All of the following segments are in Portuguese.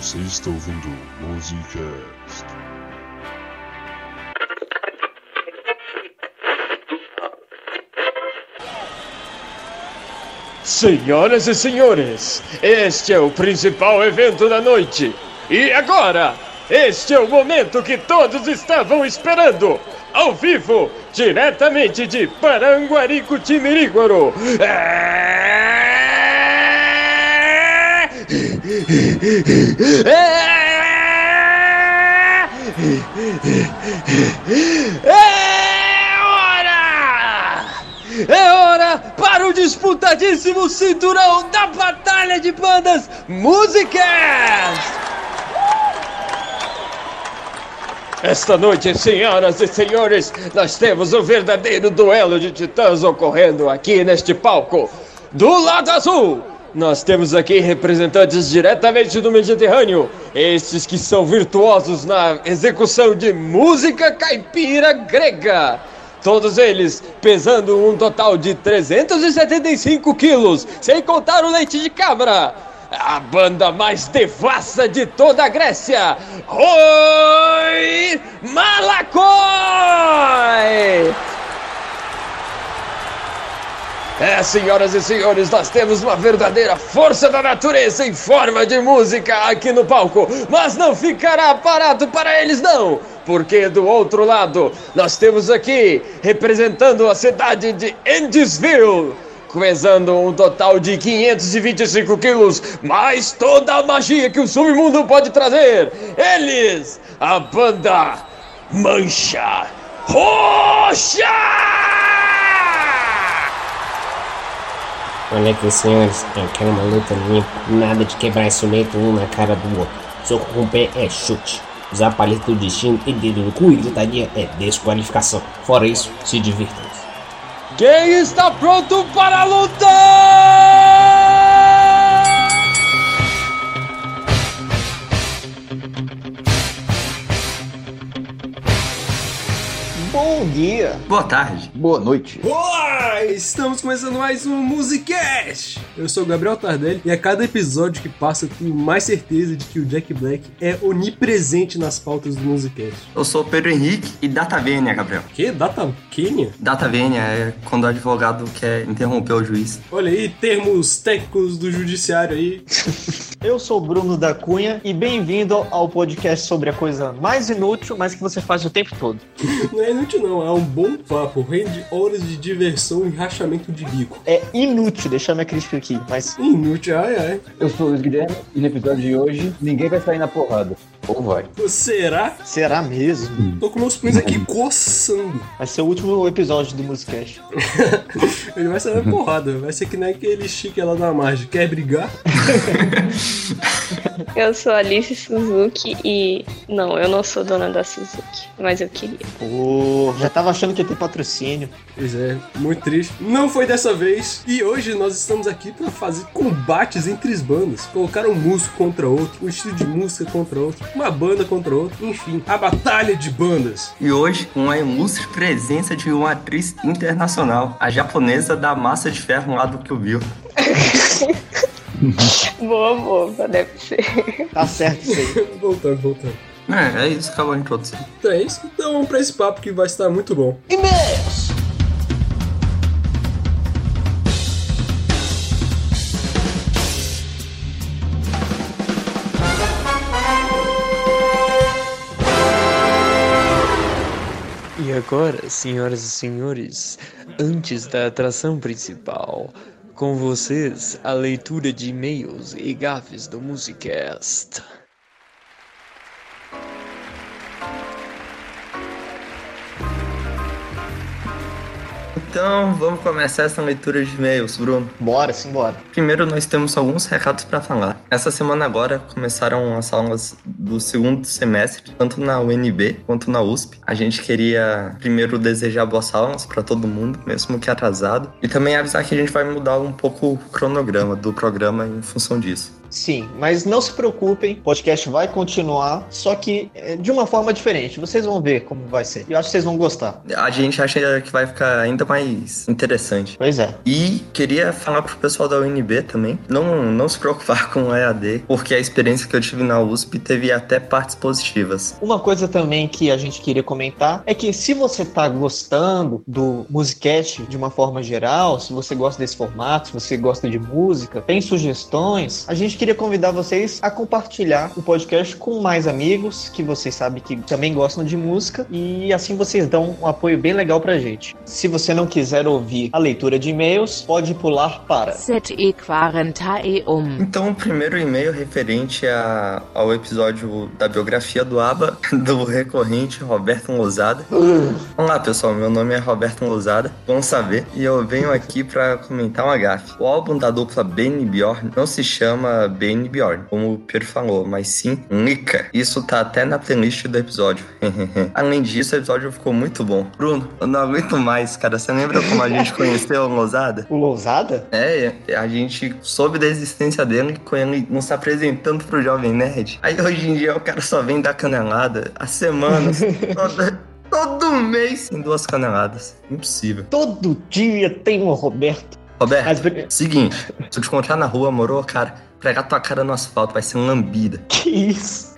Você está ouvindo Musicast. Senhoras e senhores, este é o principal evento da noite. E agora, este é o momento que todos estavam esperando. Ao vivo, diretamente de Paranguarico Timiríguaro. É hora! É hora para o disputadíssimo cinturão da Batalha de Bandas Músicas! Esta noite, senhoras e senhores, nós temos o verdadeiro duelo de titãs ocorrendo aqui neste palco. Do lado azul, nós temos aqui representantes diretamente do Mediterrâneo, estes que são virtuosos na execução de música caipira grega. Todos eles pesando um total de 375 quilos, sem contar o leite de cabra. A banda mais devassa de toda a Grécia, Oi Malakoi! É, senhoras e senhores, nós temos uma verdadeira força da natureza em forma de música aqui no palco, mas não ficará parado para eles não, porque do outro lado nós temos aqui representando a cidade de Endesville, pesando um total de 525 quilos, mais toda a magia que o submundo pode trazer. Eles, a banda Mancha Roxa! Aqui, senhores, eu quero uma luta limpa, nada de quebrar instrumento um na cara do outro. Soco com o pé é chute. Usar palito do destino e dedo no cu e gritaria é desqualificação. Fora isso, se divirtam. Quem está pronto para a luta? Bom dia, Boa tarde. boa noite. Olá! Estamos começando mais um Musicast! Eu sou o Gabriel Tardelli e a cada episódio que passa eu tenho mais certeza de que o Jack Black é onipresente nas pautas do Musicast. Eu sou o Pedro Henrique e Data Vênia, Gabriel. Que? Data Quênia? Data Vênia é quando o advogado quer interromper o juiz. Olha aí, termos técnicos do judiciário aí. Eu sou o Bruno da Cunha e bem-vindo ao podcast sobre a coisa mais inútil, mas que você faz o tempo todo. Não é inútil não, é um bom papo, rende horas de diversão e rachamento de bico. É inútil, deixar minha crítica aqui, mas Inútil, ai ai. Eu sou o Luiz Guilherme e no episódio de hoje ninguém vai sair na porrada. Ou vai. Será? será mesmo? Tô com meus punhos aqui coçando. Vai ser o último episódio do Musicast. Ele vai sair na porrada, vai ser que nem aquele chique lá da margem. Quer brigar? Eu sou Alice Suzuki e. Não, eu não sou dona da Suzuki, mas eu queria. Pô, já tava achando que ia ter patrocínio. Pois é, muito triste. Não foi dessa vez. E hoje nós estamos aqui para fazer combates entre as bandas. Colocar um músico contra outro, um estilo de música contra outro, uma banda contra outra, enfim, a batalha de bandas. E hoje, com a ilustre presença de uma atriz internacional, a japonesa da massa de ferro lá do Kill Bill. Boa, boa, deve ser. Tá certo isso aí. voltando, voltando. É, é isso, acabou a introdução. Então é isso. Então vamos pra esse papo que vai estar muito bom. E-mails! E agora, senhoras e senhores, antes da atração principal, com vocês a leitura de e-mails e gafes do Musicast. Então, vamos começar essa leitura de e-mails, Bruno. Bora, simbora. Primeiro, nós temos alguns recados para falar. Essa semana agora começaram as aulas do segundo semestre, tanto na UNB quanto na USP. A gente queria primeiro desejar boas aulas para todo mundo, mesmo que atrasado, e também avisar que a gente vai mudar um pouco o cronograma do programa em função disso. Sim, mas não se preocupem, o podcast vai continuar, só que é, de uma forma diferente. Vocês vão ver como vai ser. Eu acho que vocês vão gostar. A gente acha que vai ficar ainda mais interessante. Pois é. E queria falar pro pessoal da UNB também, não, não se preocupar com o EAD, porque a experiência que eu tive na USP teve até partes positivas. Uma coisa também que a gente queria comentar é que se você tá gostando do Musicast de uma forma geral, se você gosta desse formato, se você gosta de música, tem sugestões, a gente queria convidar vocês a compartilhar o podcast com mais amigos que vocês sabem que também gostam de música e assim vocês dão um apoio bem legal pra gente. Se você não quiser ouvir a leitura de e-mails, pode pular para um. Então, o primeiro e-mail referente a, ao episódio da biografia do ABBA, do recorrente Roberto Lousada. Olá, pessoal, meu nome é Roberto Lousada, bom saber, e eu venho aqui para comentar uma gafe. O álbum da dupla Benny Bjorn não se chama Benny Bjorn, como o Pedro falou, mas sim Nika. Isso tá até na playlist do episódio. Além disso, o episódio ficou muito bom. Bruno, eu não aguento mais, cara. Você lembra como a gente conheceu o Lousada? o Lousada. É, a gente soube da existência dele com ele nos apresentando pro Jovem Nerd. Aí hoje em dia o cara só vem dar canelada há semanas. toda, todo mês em duas caneladas. Impossível. Todo dia tem um Roberto. Roberto, Mas- seguinte, se eu te encontrar na rua, moro, cara, pregar tua cara no asfalto, vai ser lambida. Que isso?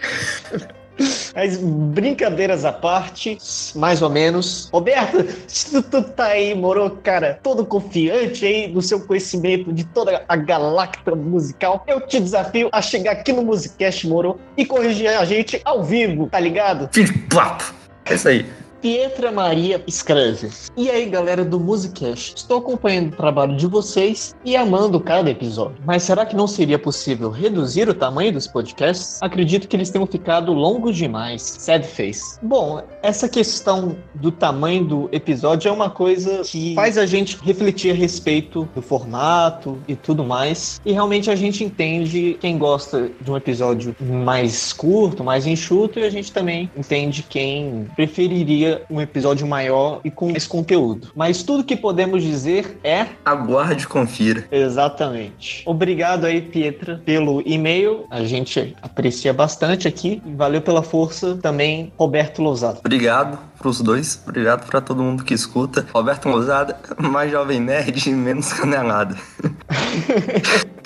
Mas brincadeiras à parte, mais ou menos. Roberto, se tu, tu tá aí, moro, cara, todo confiante aí no seu conhecimento de toda a galacta musical, eu te desafio a chegar aqui no Musicast, moro, e corrigir a gente ao vivo, tá ligado? Filho papo. É isso aí. Pietra Maria escreve. E aí, galera do Musicast? Estou acompanhando o trabalho de vocês e amando cada episódio. Mas será que não seria possível reduzir o tamanho dos podcasts? Acredito que eles tenham ficado longos demais. Sad face. Bom, essa questão do tamanho do episódio é uma coisa que faz a gente refletir a respeito do formato e tudo mais. E realmente a gente entende quem gosta de um episódio mais curto, mais enxuto, e a gente também entende quem preferiria um episódio maior e com mais conteúdo. Mas tudo que podemos dizer é Aguarde e confira. exatamente. Obrigado aí, Pietra, pelo e-mail. A gente aprecia bastante aqui. E valeu pela força também, Roberto Lousado. Obrigado pros dois, obrigado pra todo mundo que escuta. Roberto Lousada, mais jovem nerd e menos canelada.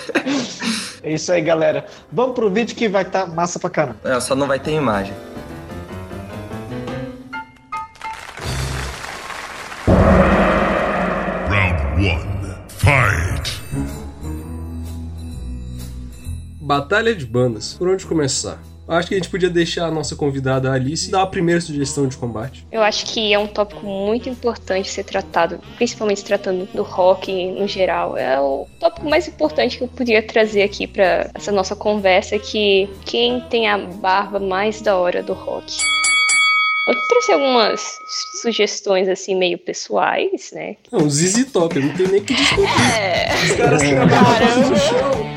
É isso aí, galera. Vamos pro vídeo que vai estar massa pra caramba. É, só não vai ter imagem. Fight. Batalha de bandas. Por onde começar? Acho que a gente podia deixar a nossa convidada Alice dar a primeira sugestão de combate. Eu acho que é um tópico muito importante ser tratado, principalmente tratando do rock no geral. É o tópico mais importante que eu podia trazer aqui pra essa nossa conversa, que quem tem a barba mais da hora do rock. Eu trouxe algumas sugestões assim meio pessoais, né? Não, ZZ Top, não tem nem que discutir. É. Os caras no chão.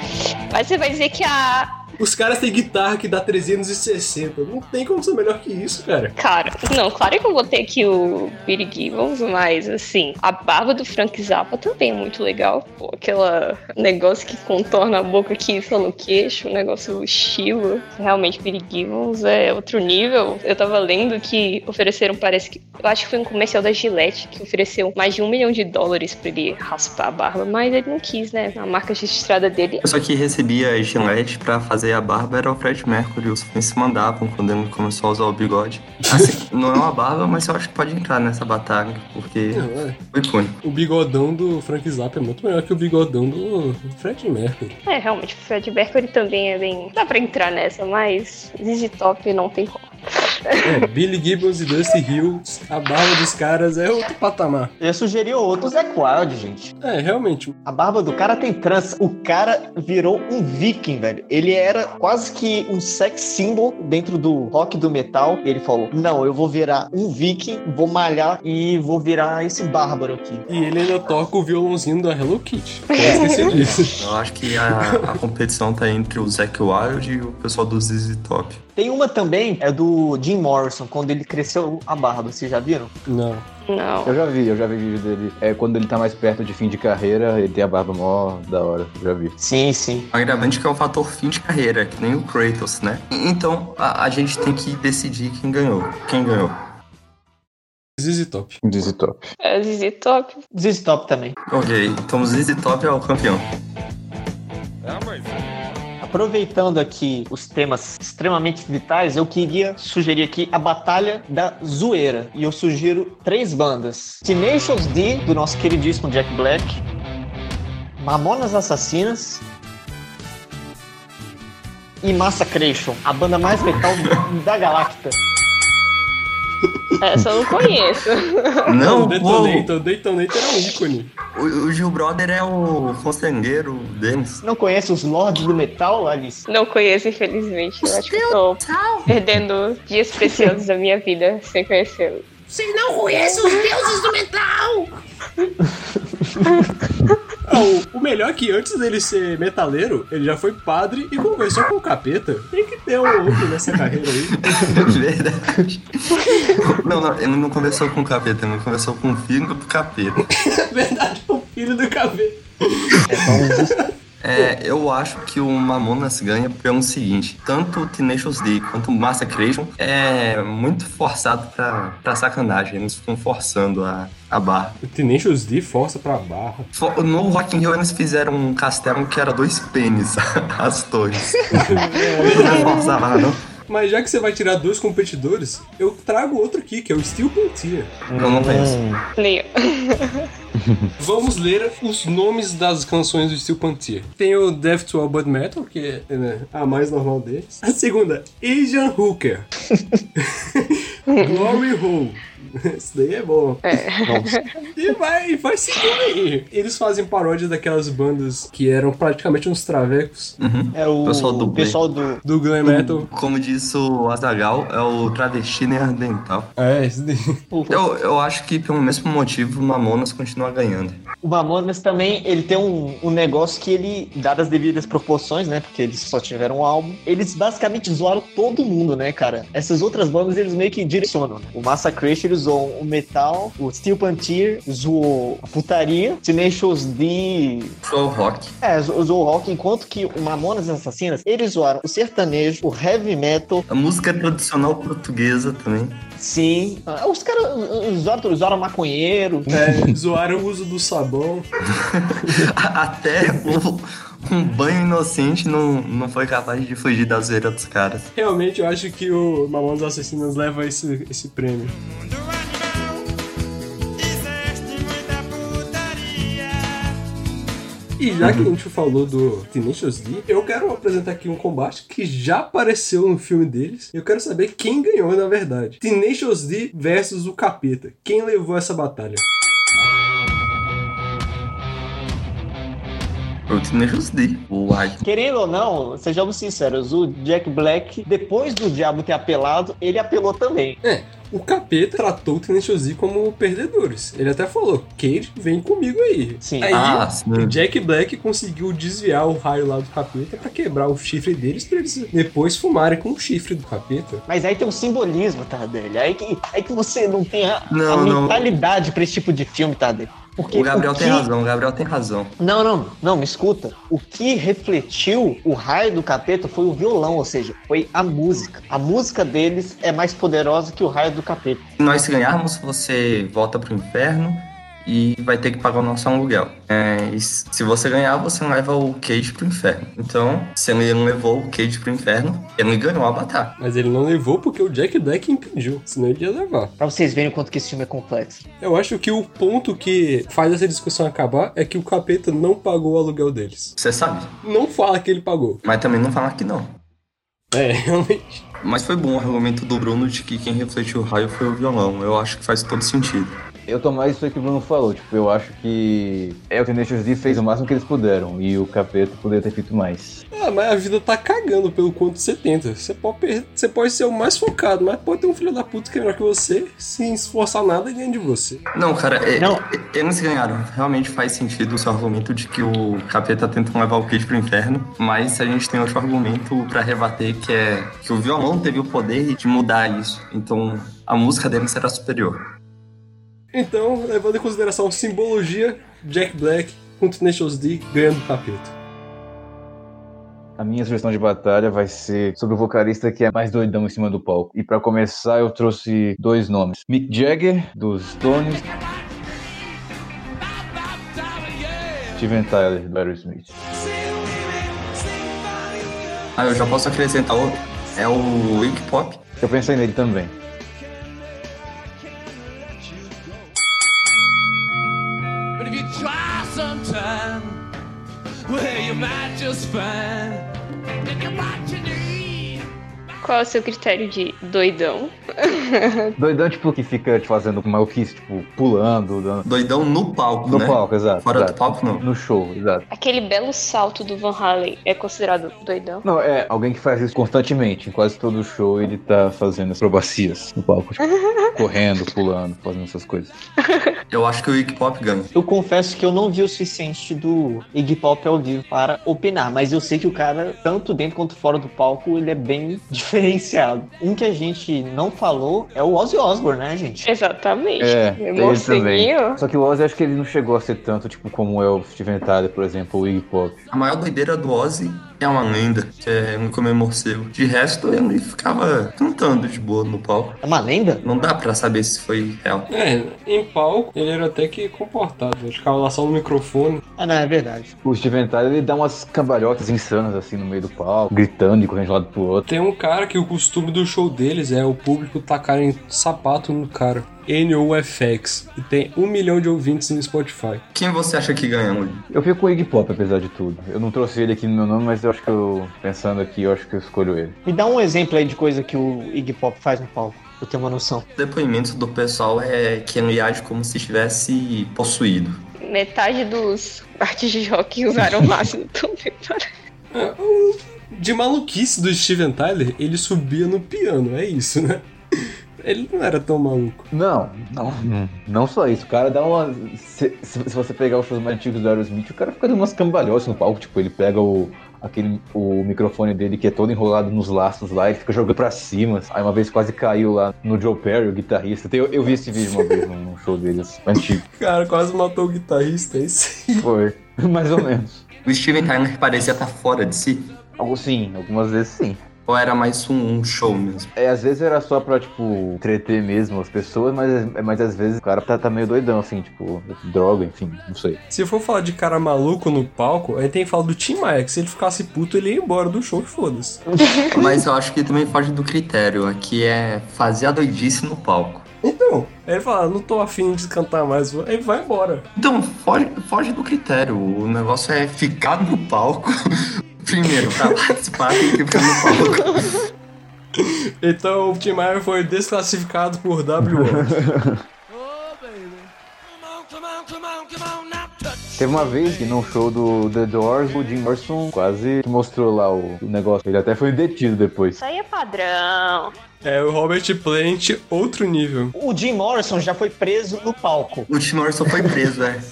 Mas você vai dizer que a Os caras têm guitarra que dá 360. Não tem como ser melhor que isso, cara. Cara, não, claro que eu botei aqui o Billy Gibbons, mas assim, a barba do Frank Zappa também é muito legal. Pô, aquela negócio que contorna a boca aqui só no queixo, um negócio estilo. Realmente, Billy Gibbons é outro nível. Eu tava lendo que ofereceram, parece que. Eu acho que foi um comercial da Gillette que ofereceu mais de um milhão de dólares pra ele raspar a barba, mas ele não quis, né? A marca registrada dele. A pessoa que recebia a Gillette pra fazer a barba era o Fred Mercury. Os fãs se mandavam quando ele começou a usar o bigode. Assim, não é uma barba, mas eu acho que pode entrar nessa batalha, porque Não, é. foi icônico. O bigodão do Frank Zappa é muito melhor que o bigodão do Fred Mercury. É, realmente, o Fred Mercury também é bem. Dá pra entrar nessa, mas ZZ Top não tem como. É, Billy Gibbons e Dusty Hill, a barba dos caras é outro patamar. Eu sugeri outro Zac Wild, gente. É, realmente. A barba do cara tem trança. O cara virou um viking, velho. Ele era quase que um sex symbol dentro do rock do metal. E ele falou: Não, eu vou virar um viking, vou malhar e vou virar esse bárbaro aqui. E ele ainda toca o violãozinho da Hello Kitty. Não esqueci disso. Eu acho que a, a competição tá entre o Zac Wild e o pessoal do ZZ Top. Tem uma também, é do Jim Morrison, quando ele cresceu a barba. Vocês já viram? Não. Não. Eu já vi, eu já vi vídeo dele. É quando ele tá mais perto de fim de carreira, ele tem a barba mó da hora. Eu já vi. Sim, sim. O agravante que é o fator fim de carreira, que nem o Kratos, né? Então a, a gente tem que decidir quem ganhou. Quem ganhou? ZZ Top. ZZ Top. É ZZ Top. ZZ Top também. Ok, então ZZ Top é o campeão. Aproveitando aqui os temas extremamente vitais, eu queria sugerir aqui a Batalha da Zoeira. E eu sugiro três bandas: Tenacious D, do nosso queridíssimo Jack Black, Mamonas Assassinas e Massacration, a banda mais metal da Galacta. Essa eu não conheço. Não, o Detonator, o Detonator é um ícone. O, o Gil Brother é o consangueiro deles. Não conhece os Lords do Metal, Alice? Não conheço, infelizmente. Eu acho que eu tô perdendo dias preciosos da minha vida sem conhecê-lo. Vocês não conhecem os deuses do metal! Ah, o, o melhor é que antes dele ser metaleiro, ele já foi padre e conversou com o capeta. Tem que ter um outro nessa carreira aí. Verdade. Não, não, ele não conversou com o capeta, ele conversou com o filho do capeta. Verdade, o filho do capeta. É, eu acho que o Mamonas ganha pelo seguinte: tanto o Tenacious D quanto o Massacration é muito forçado pra, pra sacanagem. Eles ficam forçando a, a barra. O Tenacious D força pra barra. No Rock in Rio eles fizeram um castelo que era dois pênis, as torres. Não forçar a barra, não. Mas já que você vai tirar dois competidores, eu trago outro aqui, que é o Steel Panther. Eu não conheço. Leio. Vamos ler os nomes das canções do Steel Panther. Tem o Death to All But Metal, que é né, a mais normal deles. A segunda, Asian Hooker. Glory Hole. Isso daí é bom. E vai, vai seguindo aí. Eles fazem paródias daquelas bandas que eram praticamente uns travecos É o Pessoal do o pessoal do. do glam metal. Como disse o Azagal, é o travesti neandertal. É, isso daí. Eu, eu acho que pelo mesmo motivo o Mamonas continua ganhando. O Mamonas também, ele tem um, um negócio que ele, dadas as devidas proporções, né? Porque eles só tiveram um álbum, eles basicamente zoaram todo mundo, né, cara? Essas outras bandas, eles meio que direcionam. né? O Massacration, ele zoou o metal, o Steel Panther zoou a putaria, Tenacious D... O rock. É, zo- zoou o rock, enquanto que o Mamonas Assassinas, eles zoaram o sertanejo, o heavy metal, A música tradicional portuguesa também. Sim. Ah, Os caras zoaram, zoaram maconheiro, É, zoaram o uso do sabão. Até o, um banho inocente não, não foi capaz de fugir da zoeira dos caras. Realmente, eu acho que o Mamonas Assassinas leva esse, esse prêmio. E já que a gente falou do Tenacious D, eu quero apresentar aqui um combate que já apareceu no filme deles. Eu quero saber quem ganhou na verdade. Tenacious D versus o Capeta. Quem levou essa batalha? O Tenacious D, o Ai. Querendo ou não, sejamos sinceros, o Jack Black, depois do Diabo ter apelado, ele apelou também. É, o Capeta tratou o Tenacious D como perdedores. Ele até falou, Cage, vem comigo aí. Sim. Aí, Ah, sim. o Jack Black conseguiu desviar o raio lá do Capeta pra quebrar o chifre deles pra eles depois fumarem com o chifre do Capeta. Mas aí tem um simbolismo, Tardelli. Aí que, aí que você não tem a, Não, a não. mentalidade pra esse tipo de filme, Tardelli. Porque O Gabriel que- tem razão, o Gabriel tem razão. Não, não, não, me escuta. O que refletiu o raio do capeta foi o violão, ou seja, foi a música. A música deles é mais poderosa que o raio do capeta. Se nós ganharmos, você volta pro inferno e vai ter que pagar o nosso aluguel. É, e se você ganhar, você leva o Cage pro inferno. Então, se ele não levou o Cage pro inferno, ele ganhou a batalha. Mas ele não levou porque o Jack Black impediu, senão ele ia levar. Pra vocês verem o quanto que esse filme é complexo. Eu acho que o ponto que faz essa discussão acabar é que o Capeta não pagou o aluguel deles. Você sabe. Não fala que ele pagou. Mas também não falar que não. É, realmente. Mas foi bom o argumento do Bruno de que quem refletiu o raio foi o violão. Eu acho que faz todo sentido. Eu tô mais isso aí que o Bruno falou. Tipo, eu acho que é o Tenacious D fez o máximo que eles puderam. E o Capeta poderia ter feito mais. Ah, mas a vida tá cagando pelo quanto você tenta. Você pode, per- você pode ser o mais focado, mas pode ter um filho da puta que é melhor que você, sem esforçar nada e ganha de você. Não, cara, é- Não. é- eles ganharam. Realmente faz sentido o seu argumento de que o capeta tenta levar o Kid pro inferno, mas a gente tem outro argumento pra rebater que é que o violão teve o poder de mudar isso. Então a música dele será superior. Então, levando em consideração simbologia, Jack Black com Tenacious D ganhando o capeta. A minha sugestão de batalha vai ser sobre o vocalista que é mais doidão em cima do palco. E pra começar, eu trouxe dois nomes: Mick Jagger, dos Stones, Steven Tyler, do Aerosmith. Ah, eu já posso acrescentar outro. É o Iggy Pop. Eu pensei nele também. am I just fine? Qual é o seu critério de doidão? Doidão, tipo, que fica te fazendo maluquice, tipo, pulando, dando... Doidão no palco, No né? palco, exato. Fora do exato. palco, não. No show, exato. Aquele belo salto do Van Halen é considerado doidão? Não, é alguém que faz isso constantemente. Em quase todo show ele tá fazendo acrobacias no palco, tipo, correndo, pulando, fazendo essas coisas. Eu acho que o Iggy Pop ganha. Eu confesso que eu não vi o suficiente do Iggy Pop ao vivo para opinar, mas eu sei que o cara, tanto dentro quanto fora do palco, ele é bem diferenciado. Um que a gente não falou é o Ozzy Osbourne, né, gente? Exatamente. É, ele também. Só que o Ozzy acho que ele não chegou a ser tanto, tipo, como é o Steven Tyler, por exemplo, o Iggy Pop. A maior doideira do Ozzy é uma lenda, que é um comer morcego. De resto, ele ficava cantando de boa no palco. É uma lenda? Não dá pra saber se foi real. É, em palco ele era até que comportado, ele ficava lá só no microfone. Ah, não, é verdade. O Steven Tyler ele dá umas cambalhotas insanas assim no meio do palco, gritando e correndo de um lado pro outro. Tem um cara que o costume do show deles é o público tacarem sapato no cara. NOFX. E tem um milhão de ouvintes no Spotify. Quem você acha que ganha, Luigi? Eu fico com o Iggy Pop, apesar de tudo. Eu não trouxe ele aqui no meu nome, mas eu acho que eu, pensando aqui, eu acho que eu escolho ele. Me dá um exemplo aí de coisa que o Iggy Pop faz no palco, pra eu ter uma noção. O depoimento do pessoal é que ele age como se estivesse possuído. Metade dos artistas de rock usaram máximo também De maluquice do Steven Tyler, ele subia no piano, é isso, né? Ele não era tão maluco. Não, não, não só isso. O cara dá uma. Se, se- você pegar os shows mais antigos do Aerosmith, o cara fica dando umas cambalhotas no palco. Tipo, ele pega o, aquele, o microfone dele que é todo enrolado nos laços lá e fica jogando pra cima. Aí uma vez quase caiu lá no Joe Perry, o guitarrista. Eu, eu vi esse vídeo uma vez num, show deles, antigo. Cara, quase matou o guitarrista, é isso aí. Foi, mais ou menos. O Steven Tyler parecia estar fora de si? Algo sim, algumas vezes sim. Ou era mais um, um show mesmo? É, às vezes era só pra, tipo, entreter mesmo as pessoas, mas, mas às vezes o cara tá, tá meio doidão, assim, tipo, droga, enfim, não sei. Se for falar de cara maluco no palco, aí tem que falar do Tim Maia, que se ele ficasse puto, ele ia embora do show e foda-se. Mas eu acho que também foge do critério. Aqui é fazer a doidice no palco. Então, aí ele fala, não tô afim de cantar mais, aí vai embora. Então, foge, foge do critério. O negócio é ficar no palco. Primeiro, pra participar, tem que ficar no palco. Então o Tim Maia foi desclassificado por WO. Teve uma vez que num show do The Doors, o Jim Morrison quase mostrou lá o negócio. Ele até foi detido depois. Isso aí é padrão. É o Robert Plant, outro nível. O Jim Morrison já foi preso no palco. O Tim Morrison foi preso, é.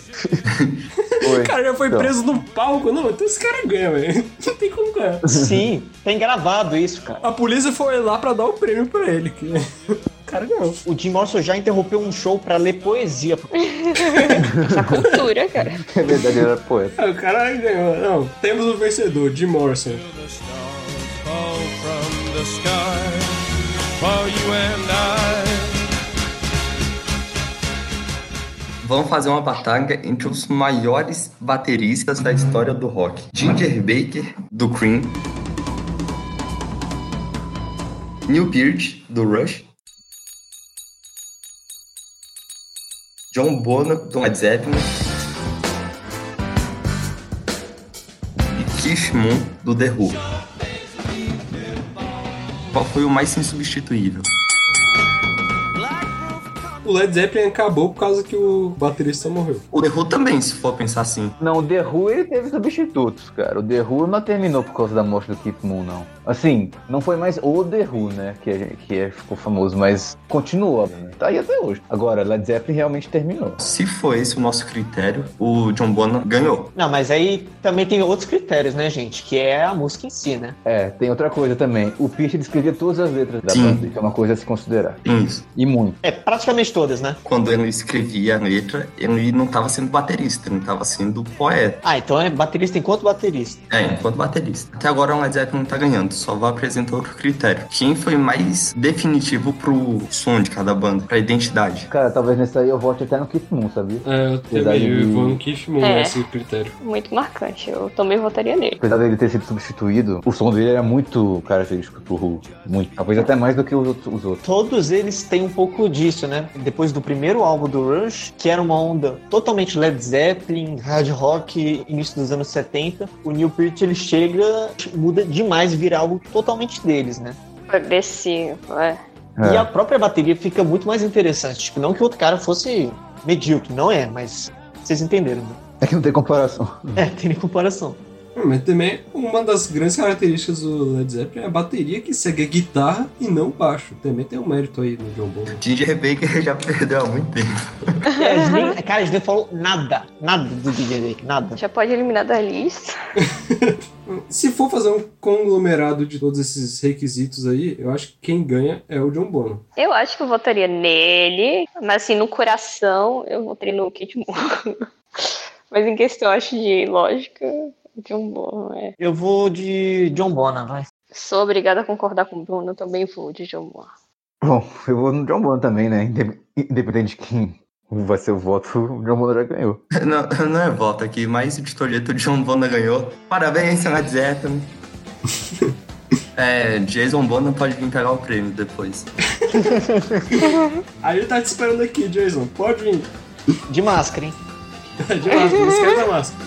O cara já foi Então. preso no palco. Não, então esse cara ganha, velho. Não tem como ganhar. Sim, tem gravado isso, cara. A polícia foi lá pra dar o prêmio pra ele. Que... O cara ganhou. O Jim Morrison já interrompeu um show pra ler poesia. Essa cultura, cara. É verdade, era poeta. Ah, o cara ganhou. Não, temos o vencedor, Jim Morrison. Fall from the sky for you and I. Vamos fazer uma batalha entre os maiores bateristas da história do rock. Ginger Baker, do Cream. Neil Peart, do Rush. John Bonham, do Led Zeppelin. E Keith Moon, do The Who. Qual foi o mais insubstituível? O Led Zeppelin acabou por causa que o baterista morreu. O The Who também, se for pensar assim. Não, o The Who ele teve substitutos, cara. O The Who não terminou por causa da morte do Keith Moon, não. Assim, não foi mais o The Who, né? Que, que é- ficou famoso, mas continuou, né? Tá aí até hoje. Agora, Led Zeppelin realmente terminou. Se for esse o nosso critério, o John Bonham ganhou. Não, mas aí também tem outros critérios, né, gente? Que é a música em si, né? É, tem outra coisa também. O ele escrevia todas as letras da Sim. banda, que é uma coisa a se considerar. Isso. E muito. É, praticamente todas, né? Quando ele escrevia a letra, ele não estava sendo baterista, ele estava sendo poeta. Ah, então é baterista enquanto baterista. É, enquanto baterista. Até agora o Led Zeppelin não tá ganhando, só vai apresentar outro critério. Quem foi mais definitivo pro som de cada banda, pra identidade? Cara, talvez nesse aí eu vote até no Keith Moon, sabia? É, eu também de- eu vou no Keith Moon É. nesse critério. Muito marcante. Eu também votaria nele. Apesar dele ter sido substituído, o som dele era muito característico pro Who. Muito. Talvez até mais do que os outros. Os outros. Todos eles têm um pouco disso, né? Depois do primeiro álbum do Rush, que era uma onda totalmente Led Zeppelin, hard rock, início dos anos 70, o Neil Peart ele chega, muda demais e vira algo totalmente deles, né? Progressivo, é. E É. a própria bateria fica muito mais interessante. Tipo, não que o outro cara fosse medíocre, não é, mas vocês entenderam, né? É que não tem comparação. É, tem nem comparação. Mas também uma das grandes características do Led Zeppelin é a bateria que segue a guitarra e não baixo. Também tem um mérito aí no John Bonham. Ginger Baker já perdeu há muito tempo. É, cara, a gente nem falou nada, nada do DJ Drake, nada. Já pode eliminar da lista. Se for fazer um conglomerado de todos esses requisitos aí, eu acho que quem ganha é o John Bonham. Eu acho que eu votaria nele, mas assim, no coração, eu votaria no Kid Moon. mas em questão, acho de lógica, John Bonham, é. Eu vou de John Bonham, vai. Sou obrigada a concordar com o Bruno, eu também vou de John Bonham. Bom, eu vou no John Bonham também, né? Inde- Independente de quem vai ser o voto, o John Bonham já ganhou. Não, não é voto aqui, mas de todo jeito o John Bonham ganhou. Parabéns, Led Zeppelin. É, Jason Bonham pode vir pegar o prêmio depois. Aí ele tá te esperando aqui, Jason. Pode vir. De máscara, hein? De máscara, não esquece da máscara.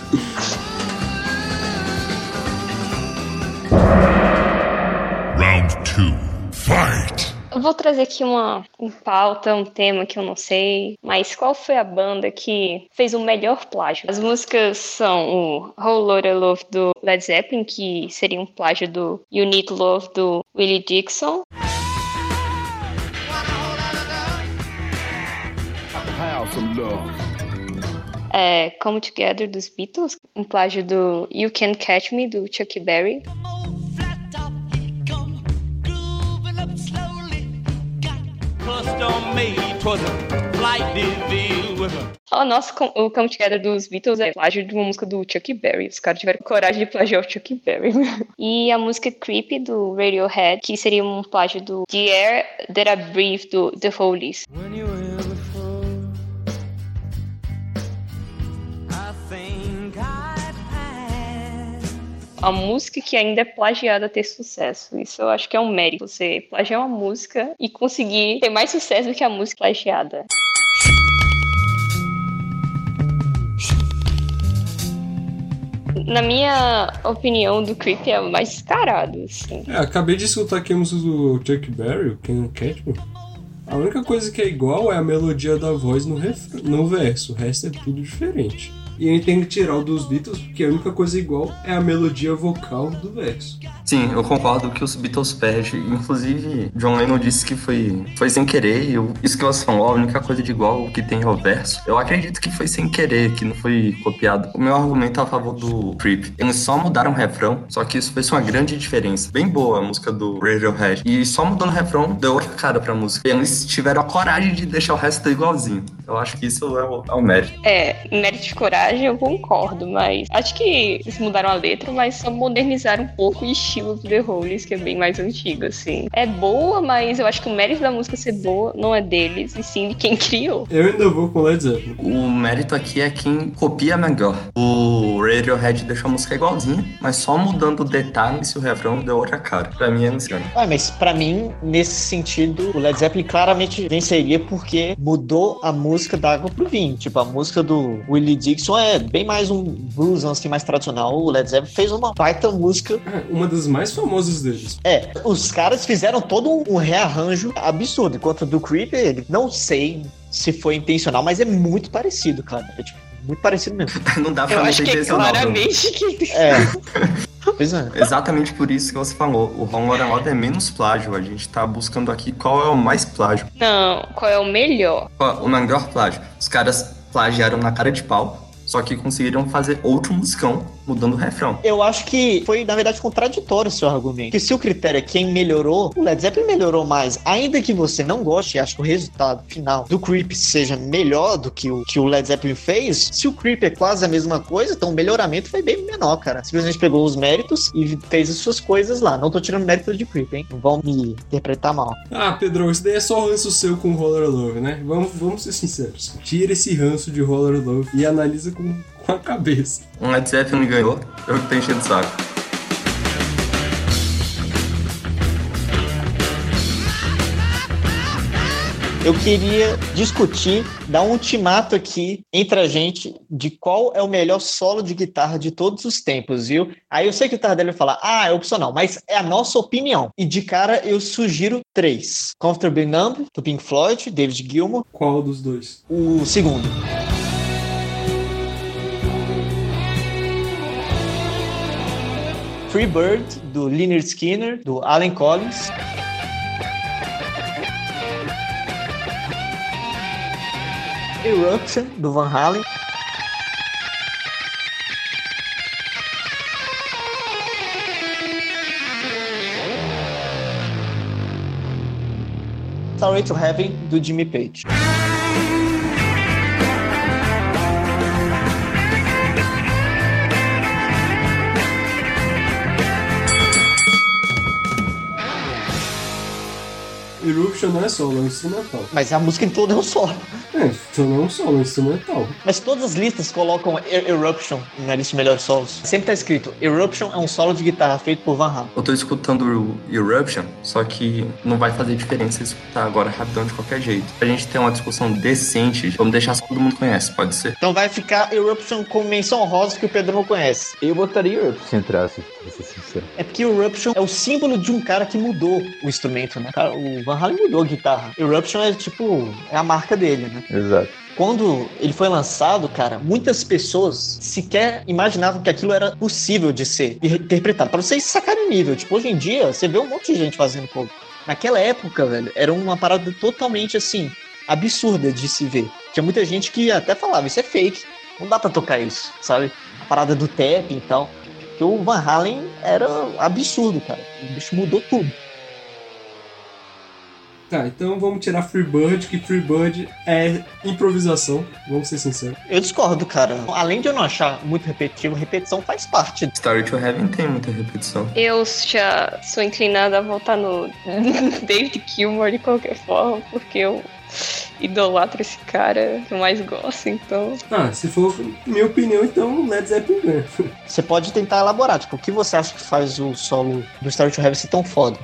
Eu vou trazer aqui uma um pauta, um tema que eu não sei, mas qual foi a banda que fez o melhor plágio? As músicas são o Whole Lotta Love do Led Zeppelin, que seria um plágio do You Need Love do Willie Dixon. É, Come Together dos Beatles, um plágio do You Can Catch Me do Chuck Berry. Oh, nossa, o Come Together dos Beatles é plágio de uma música do Chuck Berry. Os caras tiveram coragem de plagiar o Chuck Berry. e a música Creepy do Radiohead, que seria um plágio do The Air That I Breathe do The Hollies. when A música que ainda é plagiada ter sucesso. Isso eu acho que é um mérito. Você plagiar uma música e conseguir ter mais sucesso do que a música plagiada. Na minha opinião, do Creepy é o mais descarado, assim. É, acabei de escutar aqui a música do Chuck Berry, o Ken Catman. A única coisa que é igual é a melodia da voz no, no verso, o resto é tudo diferente. E a gente tem que tirar o dos Beatles, porque a única coisa igual é a melodia vocal do verso. Sim, eu concordo que os Beatles perdem. Inclusive, John Lennon disse que foi, foi sem querer. E eu- isso que você falou, a única coisa de igual que tem é o verso. Eu acredito que foi sem querer, que não foi copiado. O meu argumento é a favor do Creep. Eles só mudaram o refrão, só que isso fez uma grande diferença. Bem boa a música do Radiohead. E só mudando o refrão deu outra cara pra música. Eles tiveram a coragem de deixar o resto igualzinho. Eu acho que isso é o, é o mérito. É, mérito de coragem eu concordo, mas acho que eles mudaram a letra, mas só modernizaram um pouco o estilo do The Hollies, que é bem mais antigo, assim. É boa, mas eu acho que o mérito da música ser boa não é deles, e sim de quem criou. Eu ainda vou com Led Zeppelin. O mérito aqui é quem copia melhor. O Radiohead deixou a música igualzinha, mas só mudando detalhes e o refrão deu outra cara. Pra mim é Luciano. Ah, mas pra mim, nesse sentido, o Led Zeppelin claramente venceria porque mudou a música da água pro vinho. Tipo, a música do Willie Dixon é bem mais um blues assim, mais tradicional. O Led Zeppelin fez uma baita música. É, uma das mais famosas deles. É, os caras fizeram todo um, rearranjo absurdo. Enquanto o do Creep, ele não sei se foi intencional, mas é muito parecido, cara. É tipo, muito parecido mesmo. Não dá pra Eu não acho ser que é intencional. não. claramente que. É. Pois é. Exatamente por isso que você falou. O Alone Love é menos plágio. A gente tá buscando aqui qual é o mais plágio. Não, qual é o melhor? Qual- O melhor plágio. Os caras plagiaram na cara de pau, só que conseguiram fazer outro musicão mudando o refrão. Eu acho que foi, na verdade, contraditório o seu argumento. Porque se o critério é quem melhorou, o Led Zeppelin melhorou mais. Ainda que você não goste, acho que o resultado final do Creep seja melhor do que o que o Led Zeppelin fez, se o Creep é quase a mesma coisa, então o melhoramento foi bem menor, cara. Simplesmente pegou os méritos e fez as suas coisas lá. Não tô tirando mérito de Creep, hein? Não vão me interpretar mal. Ah, Pedro, isso daí é só ranço seu com Roller Love, né? Vamos, vamos ser sinceros. Tira esse ranço de Roller Love e analisa com, com a cabeça. Um Led Zeppelin ganhou, eu que tô enchendo o saco. Eu queria discutir, dar um ultimato aqui entre a gente de qual é o melhor solo de guitarra de todos os tempos, viu? Aí eu sei que o Tardelli vai falar, ah, é opcional, mas é a nossa opinião. E de cara eu sugiro três: Comfortably Numb, do Pink Floyd, David Gilmour, Qual dos dois? o segundo. Free Bird, do Leonard Skinner, do Allen Collins. Eruption, do Van Halen. Starway to Heaven, do Jimmy Page. Eruption não é solo, é um instrumental. Mas a música em toda é um solo. É, então não é um solo, é um instrumental. Mas todas as listas colocam Er- Eruption na lista de melhores solos. Sempre tá escrito, Eruption é um solo de guitarra feito por Van Halen. Eu tô escutando o Eruption, só que não vai fazer diferença escutar agora rapidão de qualquer jeito. Pra gente ter uma discussão decente, vamos deixar só todo mundo conhece, pode ser? Então vai ficar Eruption com menção rosa que o Pedro não conhece. Eu botaria Europe se entrasse, pra ser sincero. É porque o Eruption é o símbolo de um cara que mudou o instrumento, né? O Van Halen mudou a guitarra. Eruption é tipo, é a marca dele, né? Exato. Quando ele foi lançado, cara, muitas pessoas sequer imaginavam que aquilo era possível de ser interpretado. Pra vocês sacarem o nível. Tipo, hoje em dia, você vê um monte de gente fazendo cover. Naquela época, velho, era uma parada totalmente assim, absurda de se ver. Tinha muita gente que até falava, isso é fake. Não dá pra tocar isso, sabe? A parada do tap e tal. Porque o Van Halen era absurdo, cara. O bicho mudou tudo. Tá, então vamos tirar Freebird, que Freebird é improvisação, vamos ser sinceros. Eu discordo, cara. Além de eu não achar muito repetitivo, repetição faz parte. Story to Heaven tem muita repetição. Eu já sou inclinada a votar no David Gilmour de qualquer forma, porque eu idolatro esse cara que eu mais gosto, então. Ah, se for minha opinião, então Led Zeppelin ganha. Você pode tentar elaborar, tipo, o que você acha que faz o solo do Starry to Heaven ser tão foda?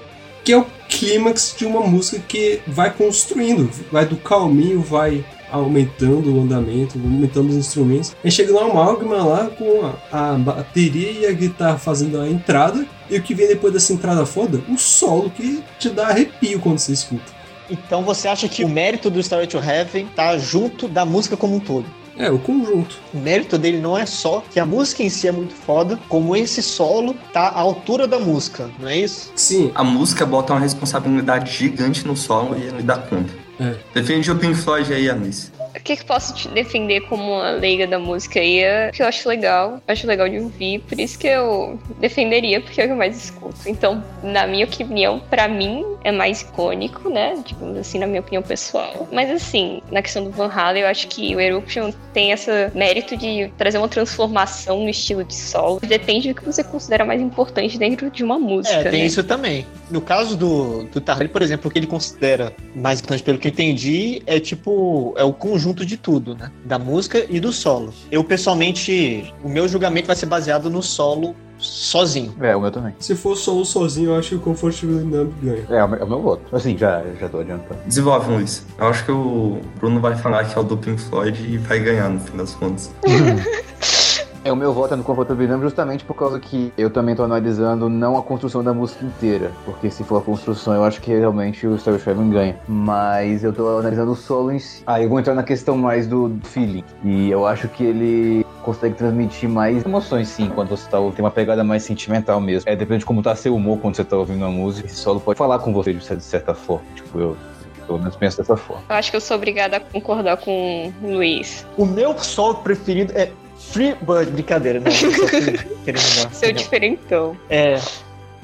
Que é o clímax de uma música que vai construindo, vai do calminho, vai aumentando o andamento, aumentando os instrumentos. E chega no amálgama lá com a, a bateria e a guitarra fazendo a entrada. E o que vem depois dessa entrada foda? O solo que te dá arrepio quando você escuta. Então você acha que o mérito do Starry to Heaven tá junto da música como um todo? É, o conjunto. O mérito dele não é só que a música em si é muito foda, como esse solo tá à altura da música, não é isso? Sim. A música bota uma responsabilidade gigante no solo e ele dá conta. É. Defende o Pink Floyd aí, Alice. O que, que posso te defender como uma leiga da música aí? É que eu acho legal, acho legal de ouvir, por isso que eu defenderia, porque é o que eu mais escuto. Então, na minha opinião, pra mim é mais icônico, né? Digamos assim, na minha opinião pessoal. Mas assim, na questão do Van Halen, eu acho que o Eruption tem esse mérito de trazer uma transformação no estilo de solo. Depende do que você considera mais importante dentro de uma música. É, tem né? isso também. No caso do, do Tardelli, por exemplo, o que ele considera mais importante, pelo que eu entendi, é tipo, é o conjunto de tudo, né? Da música e do solo. Eu, pessoalmente, o meu julgamento vai ser baseado no solo sozinho. É, o meu também. Se for um sozinho, eu acho que o Comfortable Numb ganha. É, é o meu, é o meu voto. Assim, já, já tô adiantando. Desenvolve, Luiz. Eu acho que o Bruno vai falar que é o do Pink Floyd e vai ganhar no fim das contas. É, o meu voto é no Comfortable Numb justamente por causa que eu também tô analisando não a construção da música inteira. Porque se for a construção, eu acho que realmente o Star Seven ganha. Mas eu tô analisando o solo em si. Aí eu vou entrar na questão mais do, feeling. E eu acho que ele consegue transmitir mais emoções, sim, quando você tá tem uma pegada mais sentimental mesmo. É, depende de como tá seu humor quando você tá ouvindo a música. Esse solo pode falar com você de certa forma. Tipo, eu pelo menos penso dessa forma. Eu acho que eu sou obrigada a concordar com o Luiz. O meu solo preferido é Free Bird, brincadeira, né? Dar, Seu diferentão. É,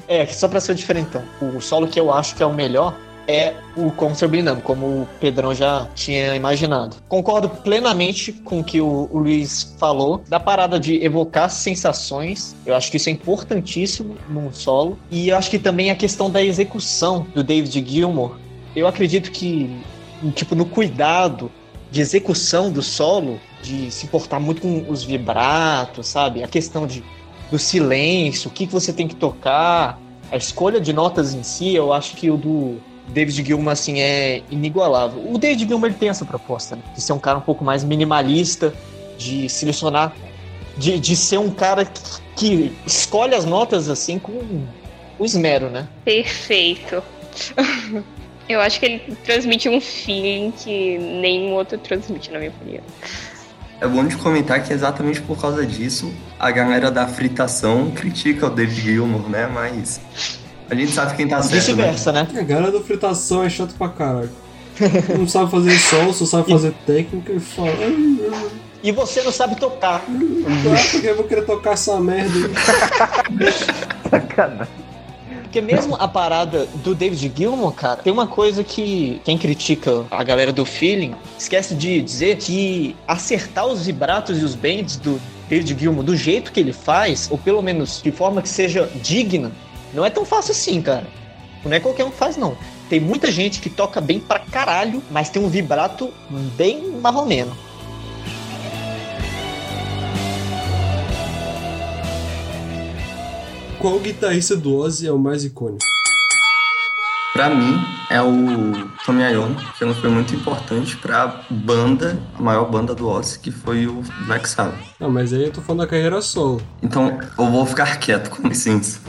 é, só pra ser diferentão. O solo que eu acho que é o melhor é o Numb, como o Pedrão já tinha imaginado. Concordo plenamente com o que o, o Luiz falou, da parada de evocar sensações. Eu acho que isso é importantíssimo num solo. E eu acho que também a questão da execução do David Gilmour. Eu acredito que, tipo, no cuidado de execução do solo, de se importar muito com os vibratos, sabe? A questão de do silêncio, o que, que você tem que tocar, a escolha de notas em si, eu acho que o do David Gilmour, assim, é inigualável. O David Gilmour, ele tem essa proposta, né? De ser um cara um pouco mais minimalista, de selecionar, de, de ser um cara que, que escolhe as notas, assim, com o esmero, né? Perfeito. Eu acho que ele transmite um feeling que nenhum outro transmite, na minha opinião. É bom de comentar que exatamente por causa disso, a galera da fritação critica o David Gilmour, né? Mas a gente sabe quem tá certo, né? Vice-versa, né? A galera da fritação é chato pra caralho. Não sabe fazer sol, só sabe fazer técnica e fala. "Ah, ah, E você não sabe tocar. ah, porque eu vou querer tocar essa merda aí. Porque mesmo a parada do David Gilmour, cara, tem uma coisa que quem critica a galera do feeling esquece de dizer que acertar os vibratos e os bends do David Gilmour do jeito que ele faz, ou pelo menos de forma que seja digna, não é tão fácil assim, cara. Não é qualquer um que faz, não. Tem muita gente que toca bem pra caralho, mas tem um vibrato bem marromeno. Qual guitarrista do Ozzy é o mais icônico? Pra mim, é o Tommy Iommi, que não foi muito importante pra banda, a maior banda do Ozzy, que foi o Black Sabbath. Não, mas aí eu tô falando da carreira solo. Então, eu vou ficar quieto, com licença.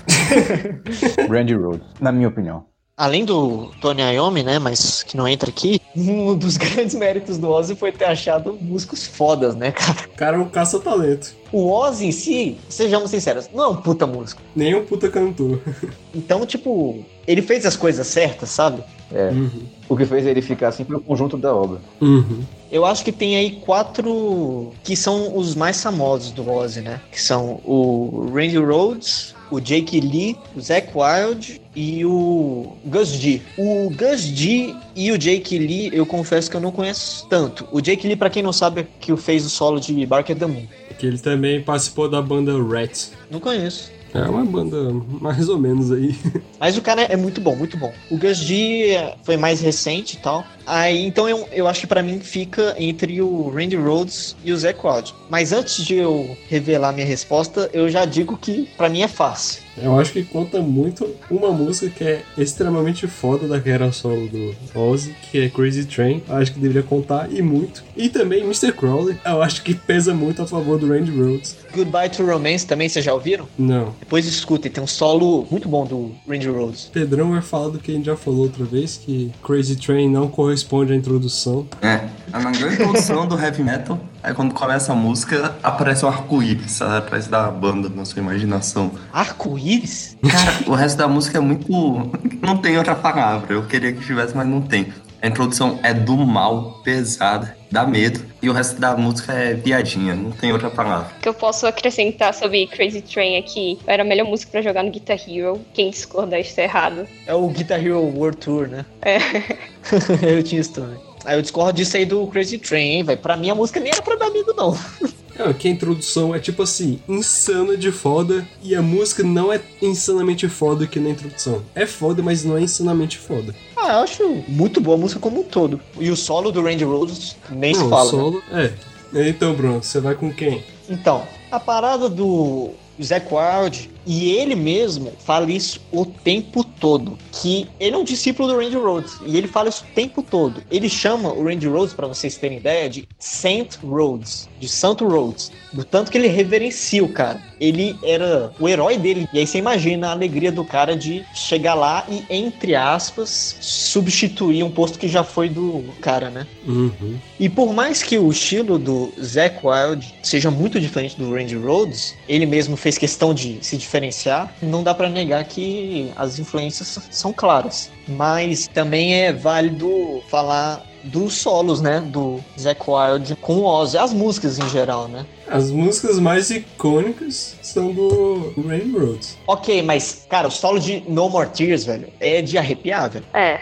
Randy Rhoads, na minha opinião. Além do Tony Iommi, né, mas que não entra aqui, um dos grandes méritos do Ozzy foi ter achado músicos fodas, né, cara? O cara é um caça-talento. O Ozzy em si, sejamos sinceros, não é um puta músico. Nem um puta cantor. Então, tipo, ele fez as coisas certas, sabe? É. Uhum. O que fez ele ficar assim foi o conjunto da obra. Uhum. Eu acho que tem aí quatro que são os mais famosos do Ozzy, né? Que são o Randy Rhoads, o Jake Lee, o Zack Wild e o Gus G. O Gus G e o Jake Lee, eu confesso que eu não conheço tanto. O Jake Lee, pra quem não sabe, é que fez o solo de Bark at the Moon. Que ele também participou da banda Rat. Não conheço. É uma banda mais ou menos aí. Mas o cara é muito bom, muito bom. O Gus G foi mais recente e tal. Aí, então eu, eu acho que pra mim fica entre o Randy Rhoads e o Zac Wild. Mas antes de eu revelar minha resposta, eu já digo que pra mim é fácil. Eu acho que conta muito uma música que é extremamente foda da carreira solo do Ozzy, que é Crazy Train. Eu acho que deveria contar e muito. E também Mr. Crowley, eu acho que pesa muito a favor do Randy Rhoads. Goodbye to Romance também, vocês já ouviram? Não. Depois escutem, tem um solo muito bom do Randy Rhoads. Pedrão vai falar do que a gente já falou outra vez, que Crazy Train não corresponde à introdução. É, na grande introdução do heavy metal, aí quando começa a música, aparece um arco-íris atrás da banda, na sua imaginação. Arco-íris? Cara, o resto da música é muito. Não tem outra palavra. Eu queria que tivesse, mas não tem. A introdução é do mal, pesada, dá medo. E o resto da música é piadinha, não tem outra palavra. O que eu posso acrescentar sobre Crazy Train aqui era a melhor música pra jogar no Guitar Hero. Quem discordar está errado. É o Guitar Hero World Tour, né? É. eu tinha isso também. Aí eu discordo disso aí do Crazy Train, hein, velho. Pra mim a música nem era pra dar medo, não. É, que a introdução é tipo assim, insana de foda, e a música não é insanamente foda que na introdução. É foda, mas não é insanamente foda. Ah, eu acho muito boa a música como um todo. E o solo do Randy Rhoads nem se Não, fala. né? solo, é. Então, Bruno, você vai com quem? Então, a parada do o Zac Wild, e ele mesmo fala isso o tempo todo, que ele é um discípulo do Randy Rhodes, e ele fala isso o tempo todo. Ele chama o Randy Rhodes, para vocês terem ideia, de Saint Rhodes, de Santo Rhodes, do tanto que ele reverencia o cara. Ele era o herói dele, e aí você imagina a alegria do cara de chegar lá e, entre aspas, substituir um posto que já foi do cara, né? Uhum. E por mais que o estilo do Zac Wild seja muito diferente do Randy Rhodes, ele mesmo fez questão de se diferenciar, não dá pra negar que as influências são claras. Mas também é válido falar dos solos, né, do Zac Wild com o Ozzy, as músicas em geral, né? As músicas mais icônicas são do Rhodes. Ok, mas, cara, o solo de No More Tears, velho, é de arrepiar, velho. É.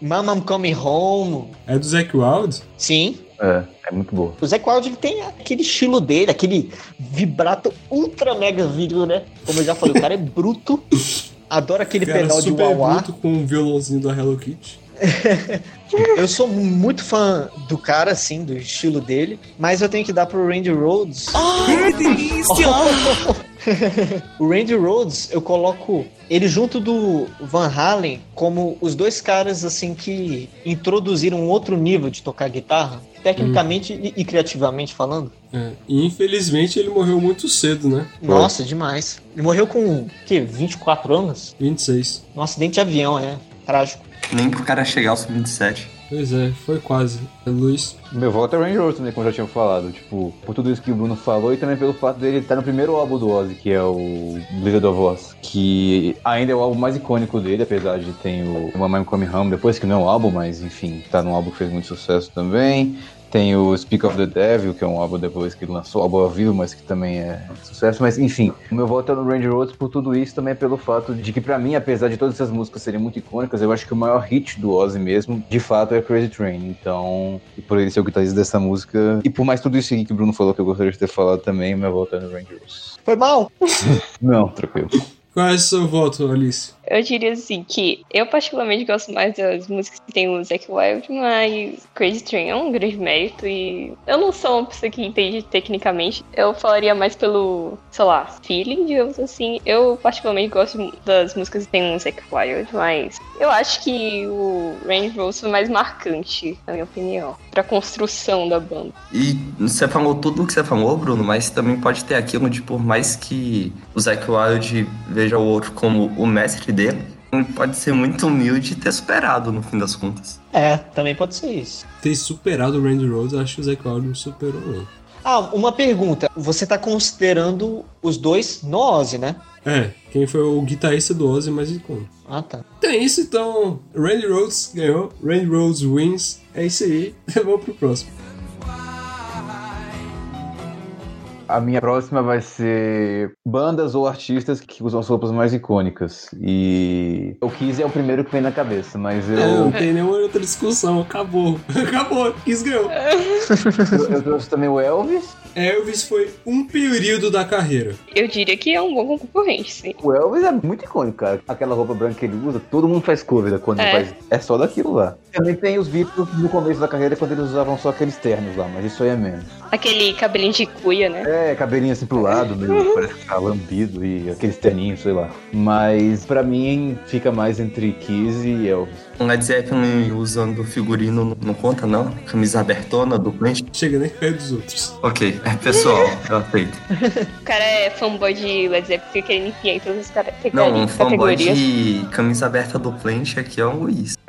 Mama I'm Coming Home, É do Zac Wild? sim. É, é muito boa. O Zac Wild ele tem aquele estilo dele, aquele vibrato ultra mega viril, né? Como eu já falei, o cara é bruto, adora aquele Cara, pedal de super wah bruto com o violãozinho da Hello Kitty. Eu sou muito fã do cara, assim, do estilo dele, mas eu tenho que dar pro Randy Rhodes. que delícia! o Randy Rhodes, eu coloco ele junto do Van Halen como os dois caras, assim, que introduziram um outro nível de tocar guitarra, tecnicamente e, e criativamente falando. É. E infelizmente ele morreu muito cedo, né? Nossa, demais. Ele morreu com, o quê, 24 anos? 26. Um acidente de avião, é. Trágico. Nem pro cara chegar aos 27. Pois é, foi quase. Luiz. Meu voto é o Randy Rhodes também, como eu já tinha falado. Tipo, por tudo isso que o Bruno falou e também pelo fato dele estar no primeiro álbum do Ozzy, que é o Blizzard of Oz, que ainda é o álbum mais icônico dele, apesar de ter o Mama I'm Coming Home depois, que não é um álbum, mas enfim, tá num álbum que fez muito sucesso também. Tem o Speak of the Devil, que é um álbum depois que ele lançou, álbum ao vivo, mas que também é sucesso. Mas enfim, o meu voto é no Randy Rhodes por tudo isso, também pelo fato de que, pra mim, apesar de todas essas músicas serem muito icônicas, eu acho que o maior hit do Ozzy mesmo, de fato, é Crazy Train. Então, e por ele ser o guitarrista dessa música, e por mais tudo isso aqui que o Bruno falou que eu gostaria de ter falado também, meu voto é no Randy Rhodes. Foi mal. Não, tranquilo. Qual é o seu voto, Alice? Eu diria assim que eu particularmente gosto mais das músicas que tem o Zac Wild, mas Crazy Train é um grande mérito e eu não sou uma pessoa que entende tecnicamente. Eu falaria mais pelo, sei lá, feeling, digamos assim. Eu particularmente gosto das músicas que tem o Zac Wild, mas eu acho que o Randy Rose foi mais marcante, na minha opinião, pra construção da banda. E você falou tudo o que você falou, Bruno, mas também pode ter aquilo de por mais que o Zac Wild veja o outro como o mestre ele pode ser muito humilde e ter superado no fim das contas. É, também pode ser isso. Ter superado o Randy Rhodes, acho que o Zac Wild não superou, não. Ah, uma pergunta. Você tá considerando os dois no Ozzy, né? É, quem foi o guitarrista do Ozzy mais icônico. Ah, tá. Tem isso, então. Randy Rhodes ganhou. Randy Rhodes wins. É isso aí. Vamos pro próximo. A minha próxima vai ser bandas ou artistas que usam as roupas mais icônicas. E o Kiss é o primeiro que vem na cabeça, mas eu. É, não tem nenhuma outra discussão. Acabou. Acabou. Kiss ganhou. eu, eu trouxe também o Elvis. Elvis foi um período da carreira. Eu diria que é um bom concorrente, sim. O Elvis é muito icônico, cara. Aquela roupa branca que ele usa, todo mundo faz cover quando É. ele faz. É só daquilo lá. Também tem os Beatles no começo da carreira, quando eles usavam só aqueles ternos lá, mas isso aí é menos. Aquele cabelinho de cuia, né? É, cabelinho assim pro lado, meio, parece que tá lambido e aqueles terninhos, sei lá. Mas pra mim fica mais entre Kiss e Elvis. Um Led Zeppelin usando figurino não, não conta, não? Camisa abertona do Plant? Chega nem perto dos outros. Ok, é pessoal, eu aceito. O cara é fanboy de Led Zeppelin, fica querendo enfiar em todas as cara- Não, um fanboy categorias. de camisa aberta do Plant aqui é o Luiz.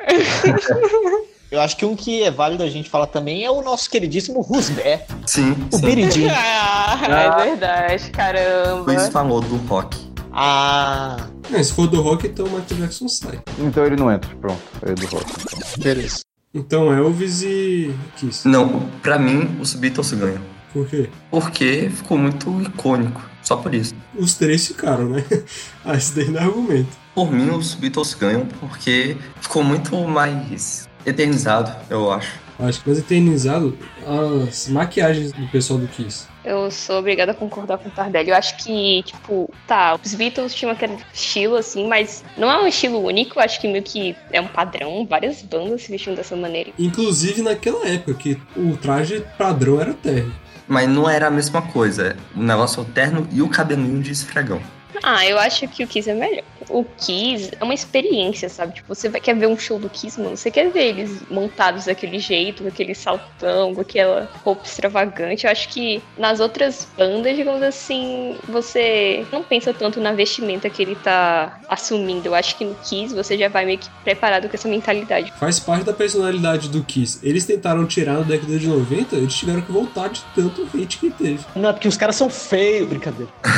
Eu acho que um que é válido a gente falar também é o nosso queridíssimo Rusbé, Sim, o sim. Biridinho. Ah, é verdade, Luiz caramba. falou do rock. Ah, É, se for do rock, então o Michael Jackson sai. Então ele não entra, pronto. É do rock. Então. beleza. Então Elvis e Kiss. Não, pra mim, os Beatles ganham. Por quê? Porque ficou muito icônico. Só por isso. Os três ficaram, né? ah, esse daí não é argumento. Por mim, os Beatles ganham porque ficou muito mais eternizado, eu acho. Acho que mais eternizado as maquiagens do pessoal do Kiss. Eu sou obrigada a concordar com o Tardelli. Eu acho que, tipo, tá, os Beatles tinham aquele estilo, assim, mas não é um estilo único. Eu acho que meio que é um padrão. Várias bandas se vestiam dessa maneira. Inclusive naquela época, que o traje padrão era terno. Mas não era a mesma coisa. O negócio é o terno e o cabelinho de esfregão. Ah, eu acho que o Kiss é melhor. O Kiss é uma experiência, sabe? Tipo, você vai, quer ver um show do Kiss, mano, você quer ver eles montados daquele jeito, com aquele saltão, com aquela roupa extravagante. Eu acho que nas outras bandas, digamos assim, você não pensa tanto na vestimenta que ele tá assumindo. Eu acho que no Kiss você já vai meio que preparado com essa mentalidade. Faz parte da personalidade do Kiss. Eles tentaram tirar na década de 90, eles tiveram que voltar de tanto hate que teve. Não, é porque os caras são feios, brincadeira.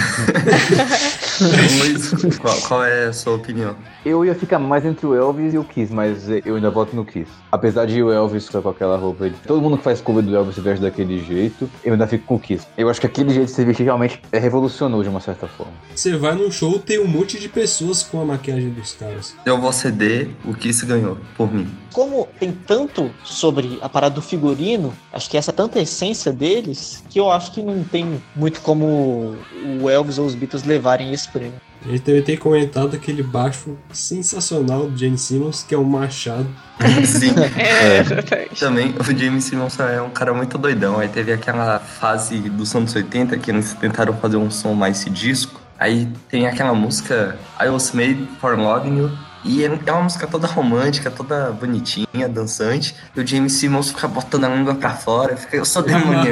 Luiz, qual, qual é a sua opinião? Eu ia ficar mais entre o Elvis e o Kiss, mas eu ainda voto no Kiss. Apesar de o Elvis ficar com aquela roupa de. Todo mundo que faz cover do Elvis se veste daquele jeito, eu ainda fico com o Kiss. Eu acho que aquele jeito de se vestir realmente é revolucionou de uma certa forma. Você vai num show, tem um monte de pessoas com a maquiagem dos caras. Eu vou ceder, o Kiss ganhou, por mim. Como tem tanto sobre a parada do figurino, acho que essa é tanta essência deles, que eu acho que não tem muito como o Elvis ou os Beatles levarem esse prêmio. Ele também tem comentado aquele baixo sensacional do Gene Simmons, que é um machado. Sim. É, exatamente. Também o James Simmons é um cara muito doidão. Aí teve aquela fase dos anos 80 que eles tentaram fazer um som mais esse disco. Aí tem aquela música I Was Made for Loving You. E é é uma música toda romântica, toda bonitinha, dançante. E o James Simmons fica botando a língua pra fora, fica, eu sou É demonião.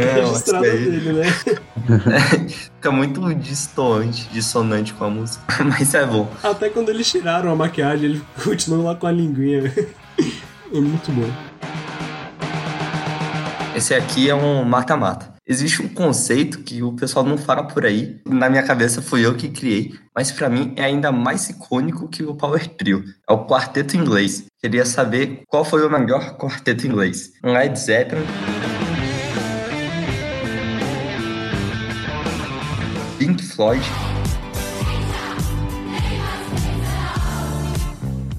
daí. dele, né? Fica muito distoante, dissonante com a música. Mas é bom. Até quando eles tiraram a maquiagem, ele continuou lá com a linguinha. É muito bom. Esse aqui é um mata-mata. Existe um conceito que o pessoal não fala por aí. Na minha cabeça fui eu que criei, mas pra mim é ainda mais icônico que o Power Trio. É o quarteto inglês. Queria saber qual foi o melhor quarteto inglês. Led Zeppelin, Pink Floyd,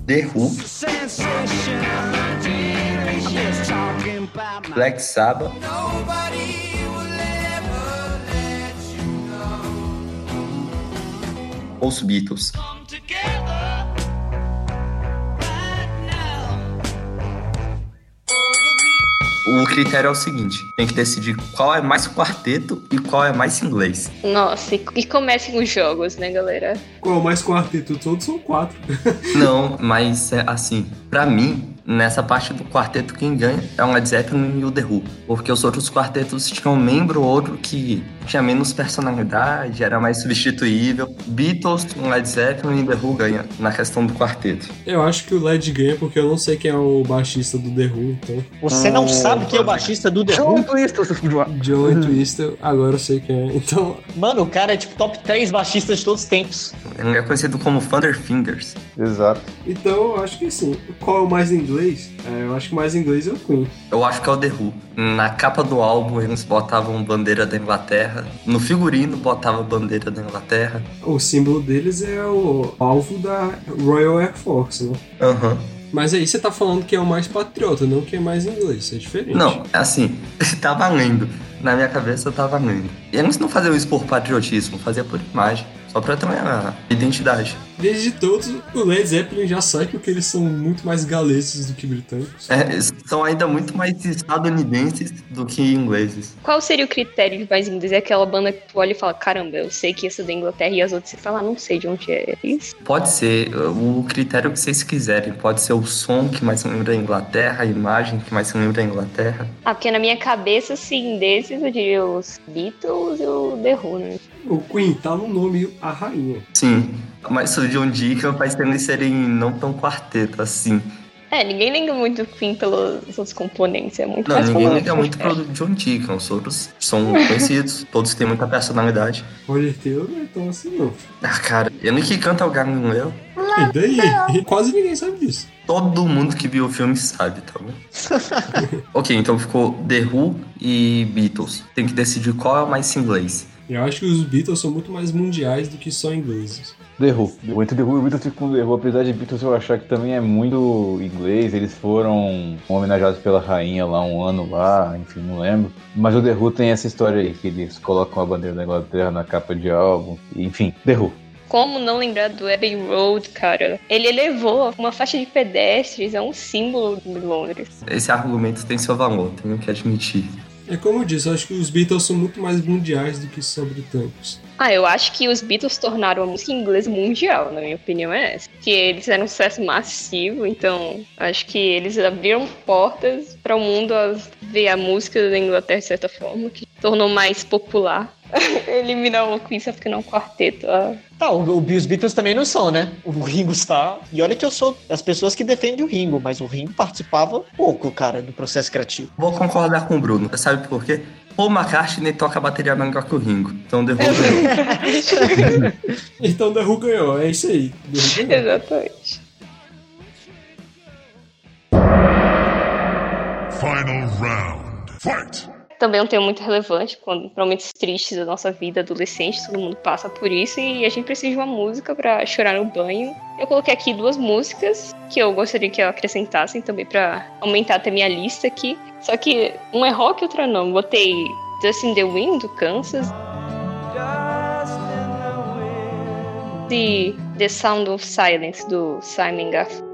The Who, Black Sabbath, os Beatles. O critério é o seguinte: tem que decidir qual é mais quarteto e qual é mais inglês. Nossa, e, comecem os jogos, né, galera? Qual o mais quarteto? Todos são quatro. Não, mas é assim, pra mim, nessa parte do quarteto, quem ganha é o Led Zeppelin e o The Who. Porque os outros quartetos tinham um membro ou outro que tinha menos personalidade, era mais substituível. Beatles, Led Zeppelin e The Who ganha na questão do quarteto. Eu acho que o Led ganha porque eu não sei quem é o baixista do The Who, então. Você não sabe quem é o baixista do The Who? Joey Twister, agora eu sei quem é. Então, Mano, o cara é tipo top 3 baixistas de todos os tempos. Ele é conhecido como Thunder Fingers. Exato. então eu acho que assim, qual é o mais inglês? É, eu acho que o mais inglês é o Queen. Eu acho que é o The Who. Na capa do álbum, eles botavam bandeira da Inglaterra. No figurino, botava bandeira da Inglaterra. O símbolo deles é o alvo da Royal Air Force, né? Aham. Mas aí você tá falando que é o mais patriota, não que é mais inglês, isso é diferente. Não, assim, tá valendo. Na minha cabeça tá valendo. E eles não faziam isso por patriotismo, fazia por imagem. Só pra ter uma identidade. Desde todos, o Led Zeppelin já sai porque eles são muito mais galeses do que britânicos. É, são ainda muito mais estadunidenses do que ingleses. Qual seria o critério de mais inglês? É aquela banda que tu olha e fala, caramba, eu sei que essa é da Inglaterra e as outras você fala, ah, não sei de onde é isso. Pode ser o critério que vocês quiserem. Pode ser o som que mais lembra a Inglaterra, a imagem que mais lembra a Inglaterra. Ah, porque na minha cabeça, assim, desses eu diria os Beatles e o The Who, né? O Queen tá no nome A Rainha. Sim, mas o John Deacon faz tempo eles serem não tão quarteto assim. É, ninguém liga muito Queen pelos outros componentes, é muito Não, mais ninguém liga muito pro John Deacon. Os outros são conhecidos, todos têm muita personalidade. Roger Taylor não é tão assim, não. Ah, cara, ele que canta o Galileu. E daí? Quase ninguém sabe disso. Todo mundo que viu o filme sabe, tá bom? ok, então ficou The Who e Beatles. Tem que decidir qual é o mais inglês. Eu acho que os Beatles são muito mais mundiais do que só ingleses. The Who. Eu entre The Who e Beatles fico com The Who, apesar de Beatles eu achar que também é muito inglês, eles foram homenageados pela rainha lá um ano lá, enfim, não lembro. Mas o The Who tem essa história aí, que eles colocam a bandeira da Inglaterra na capa de álbum, enfim, The Who. Como não lembrar do Abbey Road, cara? Ele elevou uma faixa de pedestres, é um símbolo de Londres. Esse argumento tem seu valor, tenho que admitir. É como eu disse, eu acho que os Beatles são muito mais mundiais do que só britânicos. Ah, eu acho que os Beatles tornaram a música inglesa mundial, na minha opinião é essa. Que eles eram um sucesso massivo, então acho que eles abriram portas para o mundo ver a música da Inglaterra de certa forma, que tornou mais popular. Eliminar o Queen só porque não é um quarteto. ah. Tá, o, o- os Beatles também não são, né? O Ringo está. E olha que eu sou das pessoas que defendem o Ringo, mas o Ringo participava pouco, cara, do processo criativo. Vou concordar com o Bruno. Sabe por quê? Paul McCartney toca a bateria melhor que o Ringo. Então The Who ganhou. Então The Who ganhou, é isso aí. Exatamente. Final round. Fight! Também é um tema muito relevante, quando momentos tristes da nossa vida adolescente, todo mundo passa por isso e a gente precisa de uma música pra chorar no banho. Eu coloquei aqui duas músicas que eu gostaria que acrescentassem também pra aumentar até minha lista aqui. Só que uma é rock e outra não. Botei Dust in the Wind do Kansas e The Sound of Silence do Simon Garfunkel.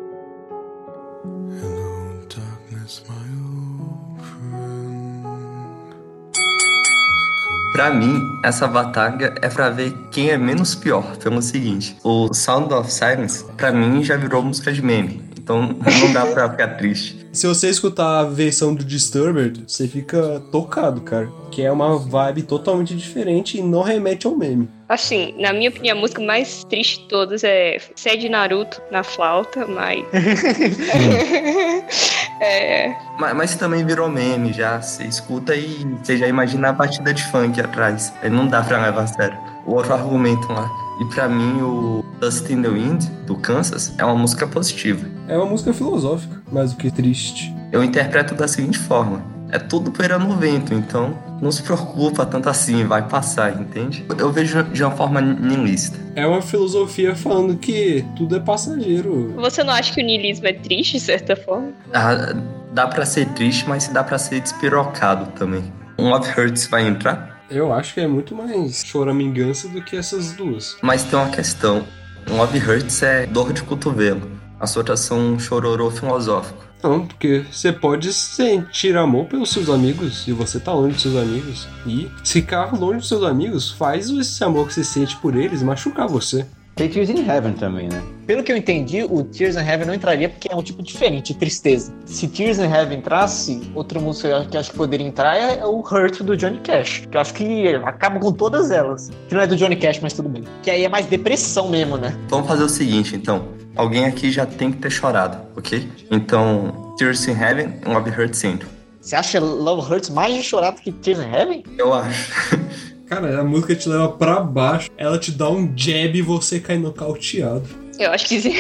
Pra mim, essa batalha é pra ver quem é menos pior, pelo seguinte. O Sound of Silence, pra mim, já virou música de meme. Então não dá pra ficar triste. Se você escutar a versão do Disturbed, você fica tocado, cara. Que é uma vibe totalmente diferente e não remete ao meme. Assim, na minha opinião, a música mais triste de todas é Sede Naruto na flauta, mas. é. Mas, mas também virou meme já. Você escuta e você já imagina a batida de funk atrás. Não dá pra levar a sério. O outro argumento lá. E pra mim, o Dust in the Wind, do Kansas, é uma música positiva. É uma música filosófica, mais do que triste. Eu interpreto da seguinte forma: é tudo poeira no vento, então não se preocupa tanto assim, vai passar, entende? Eu vejo de uma forma niilista. É uma filosofia falando que tudo é passageiro. Você não acha que o niilismo é triste, de certa forma? Ah, dá pra ser triste, mas dá pra ser despirocado também. Um Love Hurts vai entrar, Eu acho que é muito mais choramingança do que essas duas. mas tem uma questão: um Love Hurts é dor de cotovelo, as outras são um chororô filosófico. Não, porque você pode sentir amor pelos seus amigos e você tá longe dos seus amigos. E ficar longe dos seus amigos faz esse amor que você sente por eles machucar você. Tem Tears in Heaven também, né? Pelo que eu entendi, o Tears in Heaven não entraria porque é um tipo diferente de tristeza. Se Tears in Heaven entrasse, outra música que eu acho que poderia entrar é o Hurt do Johnny Cash. Que eu acho que acaba com todas elas. Que não é do Johnny Cash, mas tudo bem. Que aí é mais depressão mesmo, né? Vamos fazer o seguinte, então. Alguém aqui já tem que ter chorado, ok? Então, Tears in Heaven, Love Hurts entram. Você acha Love Hurts mais de chorado que Tears in Heaven? Eu acho. Cara, a música te leva pra baixo, ela te dá um jab e você cai nocauteado. Eu acho que sim.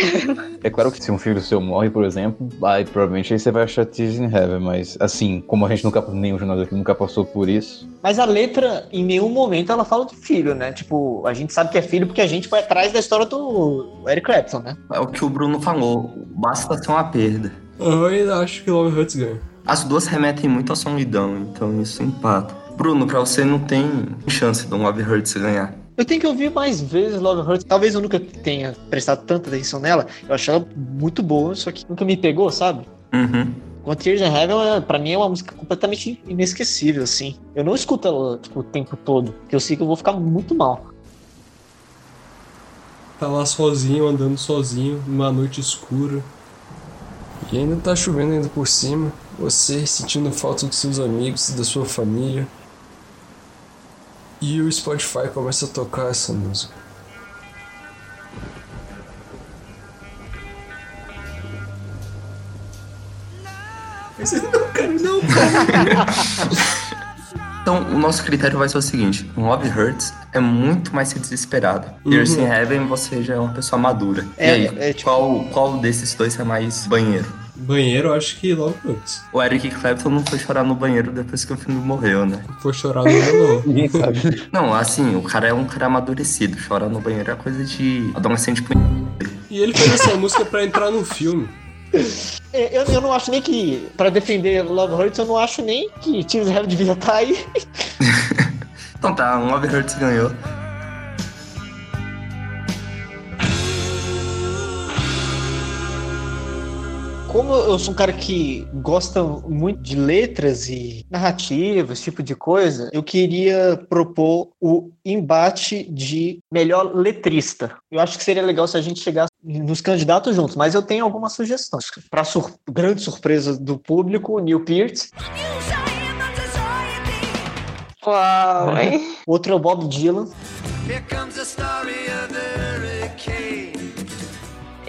É claro que se um filho seu morre, por exemplo, aí provavelmente aí você vai achar Tears in Heaven, mas assim, como a gente nunca, nenhum de nós aqui nunca passou por isso, Mas a letra, em nenhum momento, ela fala de filho, né? Tipo, a gente sabe que é filho porque a gente foi atrás da história do Eric Clapton, né? É o que o Bruno falou. Basta ser uma perda. Eu ainda acho que Love Hurts ganha. As duas remetem muito à solidão, então isso empata. Bruno, pra você não tem chance de um Love Hurts ganhar. Eu tenho que ouvir mais vezes Love Hurts. Talvez eu nunca tenha prestado tanta atenção nela. Eu achei ela muito boa, só que nunca me pegou, sabe? Uhum. Quanto Tears in Heaven, pra mim, é uma música completamente inesquecível, assim. Eu não escuto ela tipo, o tempo todo, porque eu sei que eu vou ficar muito mal. Tá lá sozinho, andando sozinho, numa noite escura. E ainda tá chovendo ainda por cima. Você sentindo falta dos seus amigos, da sua família. E o Spotify começa a tocar essa música. Não, cara, não, Então, o nosso critério vai ser o seguinte: um Love Hurts é muito mais desesperado. Tears in Heaven, você já é uma pessoa madura. É, e aí, é, tipo- qual, qual desses dois é mais banheiro? Banheiro, eu acho que Love Hurts. O Eric Clapton não foi chorar no banheiro depois que o filho morreu, né? Foi chorar no melô. ninguém sabe. Não, assim, o cara é um cara amadurecido. Chorar no banheiro é coisa de adolescente. E ele fez essa música pra entrar no filme. É, Eu, eu não acho nem que, pra defender Love Hurts, eu não acho nem que Tears in Heaven devia estar aí. Então tá, um Love Hurts ganhou. Como eu sou um cara que gosta muito de letras e narrativas, esse tipo de coisa, eu queria propor o embate de melhor letrista. Eu acho que seria legal se a gente chegasse nos candidatos juntos, mas eu tenho algumas sugestões. Para sur grande surpresa do público, Neil Peart. Uau, hein? Outro é o Bob Dylan. Here comes the story of the.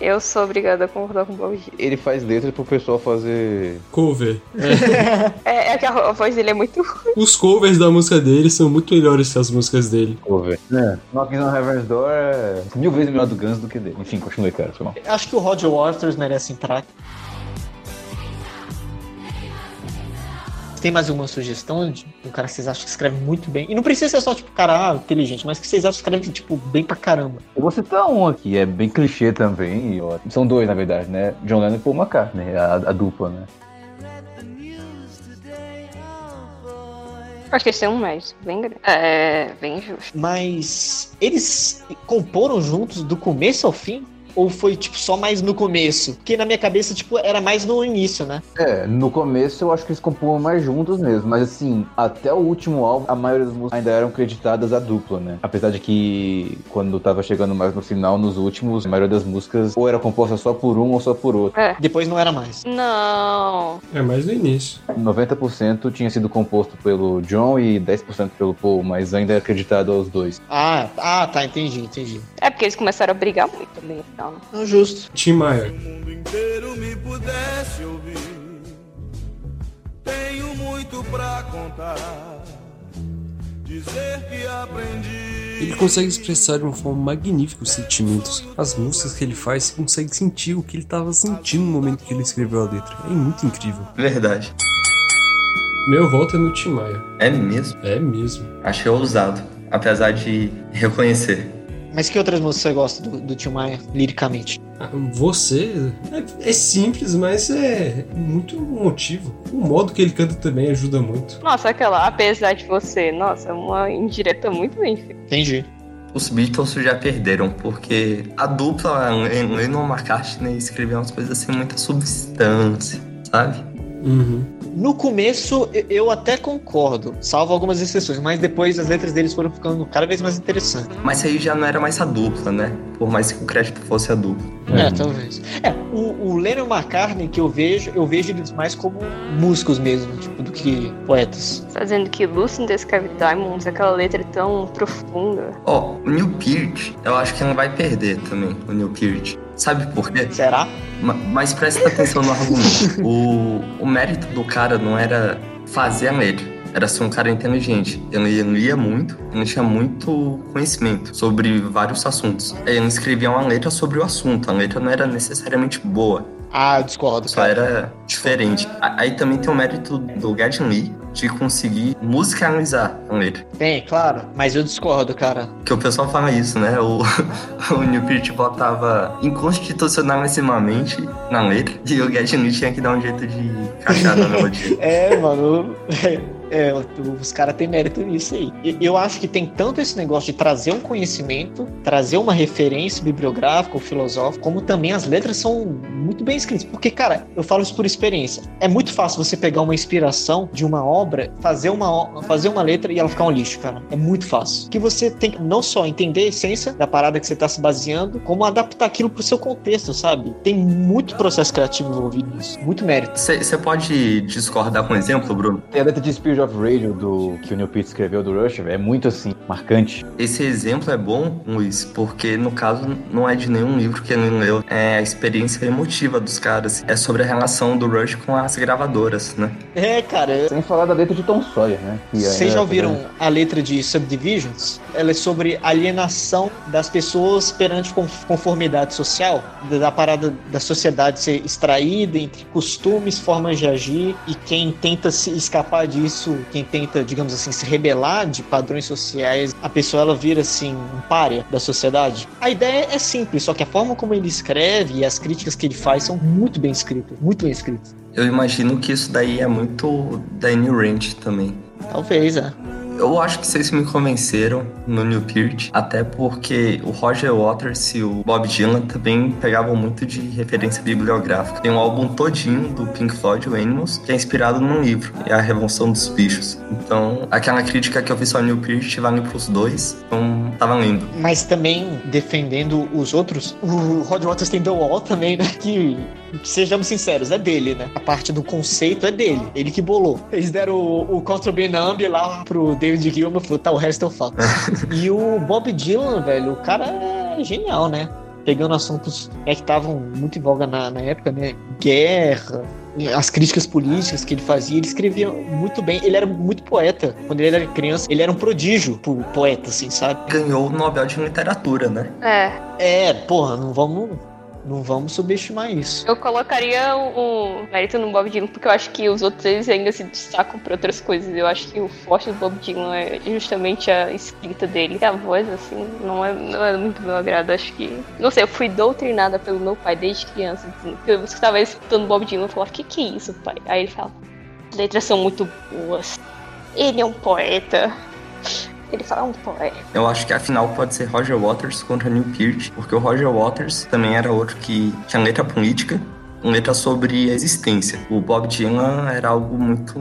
Eu sou obrigada a concordar com o Bob Dylan. Ele faz letra pro pessoal fazer. Cover. É, é que a, voz dele é muito ruim. Os covers da música dele são muito melhores que as músicas dele. Cover. É. Knocking on Heaven's Door é mil vezes melhor do Guns do que dele. Enfim, continue, cara. Foi mal. Acho que o Roger Waters merece entrar. Tem mais alguma sugestão de um cara que vocês acham que escreve muito bem? E não precisa ser só, tipo, cara ah, inteligente, mas que vocês acham que escreve, tipo, bem pra caramba. Eu vou citar um aqui, é bem clichê também. e, ó, São dois, na verdade, né? John Lennon e Paul McCartney, a, a dupla, né? Acho que esse é um mais, bem grande. É, bem justo. Mas eles comporam juntos do começo ao fim? Ou foi, tipo, só mais no começo? Porque na minha cabeça, tipo, era mais no início, né? É, no começo eu acho que eles compunham mais juntos mesmo, mas assim, até o último álbum, a maioria das músicas ainda eram creditadas à dupla, né? Apesar de que quando tava chegando mais no final, nos últimos, a maioria das músicas ou era composta só por um ou só por outro. É. Depois não era mais. Não. É mais no início. 90% tinha sido composto pelo John e 10% pelo Paul, mas ainda é acreditado aos dois. Ah, ah, tá, entendi, entendi. É porque eles começaram a brigar muito também, então. Não, justo. Tim Maia. O mundo inteiro me pudesse ouvir. Tenho muito pra contar. Dizer que aprendi. Ele consegue expressar de uma forma magnífica os sentimentos. As músicas que ele faz, você consegue sentir o que ele estava sentindo no momento que ele escreveu a letra. É muito incrível. Verdade. Meu voto é no Tim Maia. É mesmo. É mesmo. Achei ousado, apesar de reconhecer. Mas que outras músicas você gosta do, do Tio Maia, liricamente? Ah, Você é, é simples, mas é muito emotivo. O modo que ele canta também ajuda muito. Nossa, aquela, apesar de você, nossa, é uma indireta muito bem feita. Entendi. Os Beatles já perderam, porque a dupla Lennon McCartney escreviam umas coisas sem muita substância, sabe? Uhum. No começo, eu- até concordo, salvo algumas exceções, mas depois as letras deles foram ficando cada vez mais interessantes. Mas aí já não era mais a dupla, né? Por mais que o crédito fosse a dupla. É, talvez. É, o, o Lennon McCartney que eu vejo, eu vejo eles mais como músicos mesmo, tipo, do que poetas. Fazendo que Lucy in the Sky with Diamonds, aquela letra tão profunda. Ó, o Neil Peart, eu acho que não vai perder também, o Neil Peart. Sabe por quê? Será? Ma- Mas presta atenção no argumento. O, o mérito do cara não era fazer a letra, era ser um cara inteligente. Ele lia muito, ele tinha muito conhecimento sobre vários assuntos. Ele escrevia uma letra sobre o assunto, a letra não era necessariamente boa, Ah, eu discordo. só era diferente. Aí também tem o mérito do Gadget Lee de conseguir musicalizar a letra. Tem, claro, mas eu discordo, cara. Que o pessoal fala isso, né? O, o Neil Peart botava inconstitucionalissimamente na letra e o Lee tinha que dar um jeito de encaixar na melodia. É, mano. É, os caras têm mérito nisso aí. Eu acho que tem tanto esse negócio de trazer um conhecimento, trazer uma referência bibliográfica ou filosófica, como também as letras são muito bem escritas. Porque, cara, eu falo isso por experiência. É muito fácil você pegar uma inspiração de uma obra, fazer uma, fazer uma letra e ela ficar um lixo, cara. É muito fácil. Que você tem que não só entender a essência da parada que você tá se baseando, como adaptar aquilo pro seu contexto, sabe? Tem muito processo criativo envolvido nisso. Muito mérito. Você pode discordar com um exemplo, Bruno? Tem a letra de Spirit of Radio do, que o Neil Peart escreveu do Rush, é muito assim, marcante. Esse exemplo é bom, Luiz, porque no caso não é de nenhum livro que ele leu, é a experiência emotiva dos caras. É sobre a relação do Rush com as gravadoras, né? É, cara. Sem falar da letra de Tom Sawyer, né? que Vocês é- já ouviram a letra de Subdivisions? Ela é sobre alienação das pessoas perante con- conformidade social, da parada da sociedade ser extraída entre costumes, formas de agir, e quem tenta se escapar disso, quem tenta, digamos assim, se rebelar de padrões sociais, a pessoa ela vira assim um párea da sociedade. A ideia é simples, só que a forma como ele escreve e as críticas que ele faz são muito bem escritas, muito bem escritas. Eu imagino que isso daí é muito da New Range também. Talvez, é. Eu acho que vocês me convenceram no New Peart, até porque o Roger Waters e o Bob Dylan também pegavam muito de referência bibliográfica. Tem um álbum todinho do Pink Floyd, o Animals, que é inspirado num livro, é a Revolução dos Bichos. Então, aquela crítica que eu fiz ao New Peart vale pros dois, então tá valendo. Mas também defendendo os outros, o Rod Waters tem The Wall também, né? Que, sejamos sinceros, é dele, né? A parte do conceito é dele, ele que bolou. Eles deram o, o Contraband lá pro David Gilmour, falou, tá, o resto eu falo. e o Bob Dylan, velho, o cara é genial, né? Pegando assuntos é, que estavam muito em voga na, na época, né? Guerra, as críticas políticas que ele fazia, ele escrevia muito bem. Ele era muito poeta. Quando ele era criança, ele era um prodígio pro poeta, assim, sabe? Ganhou o Nobel de Literatura, né? É. É, porra, não vamos, não vamos subestimar isso. Eu colocaria o, o mérito no Bob Dylan, porque eu acho que os outros eles ainda se destacam por outras coisas. Eu acho que o forte do Bob Dylan é justamente a escrita dele. E a voz, assim, não é, não é muito do meu agrado. Acho que. Não sei, eu fui doutrinada pelo meu pai desde criança. Assim, eu estava escutando Bob Dylan e falava: Que que é isso, pai? Aí ele fala: As letras são muito boas. Ele é um poeta. Ele fala um poeta. Eu acho que a final pode ser Roger Waters contra Neil Peart, porque o Roger Waters também era outro que tinha letra política, letra sobre a existência. O Bob Dylan era algo muito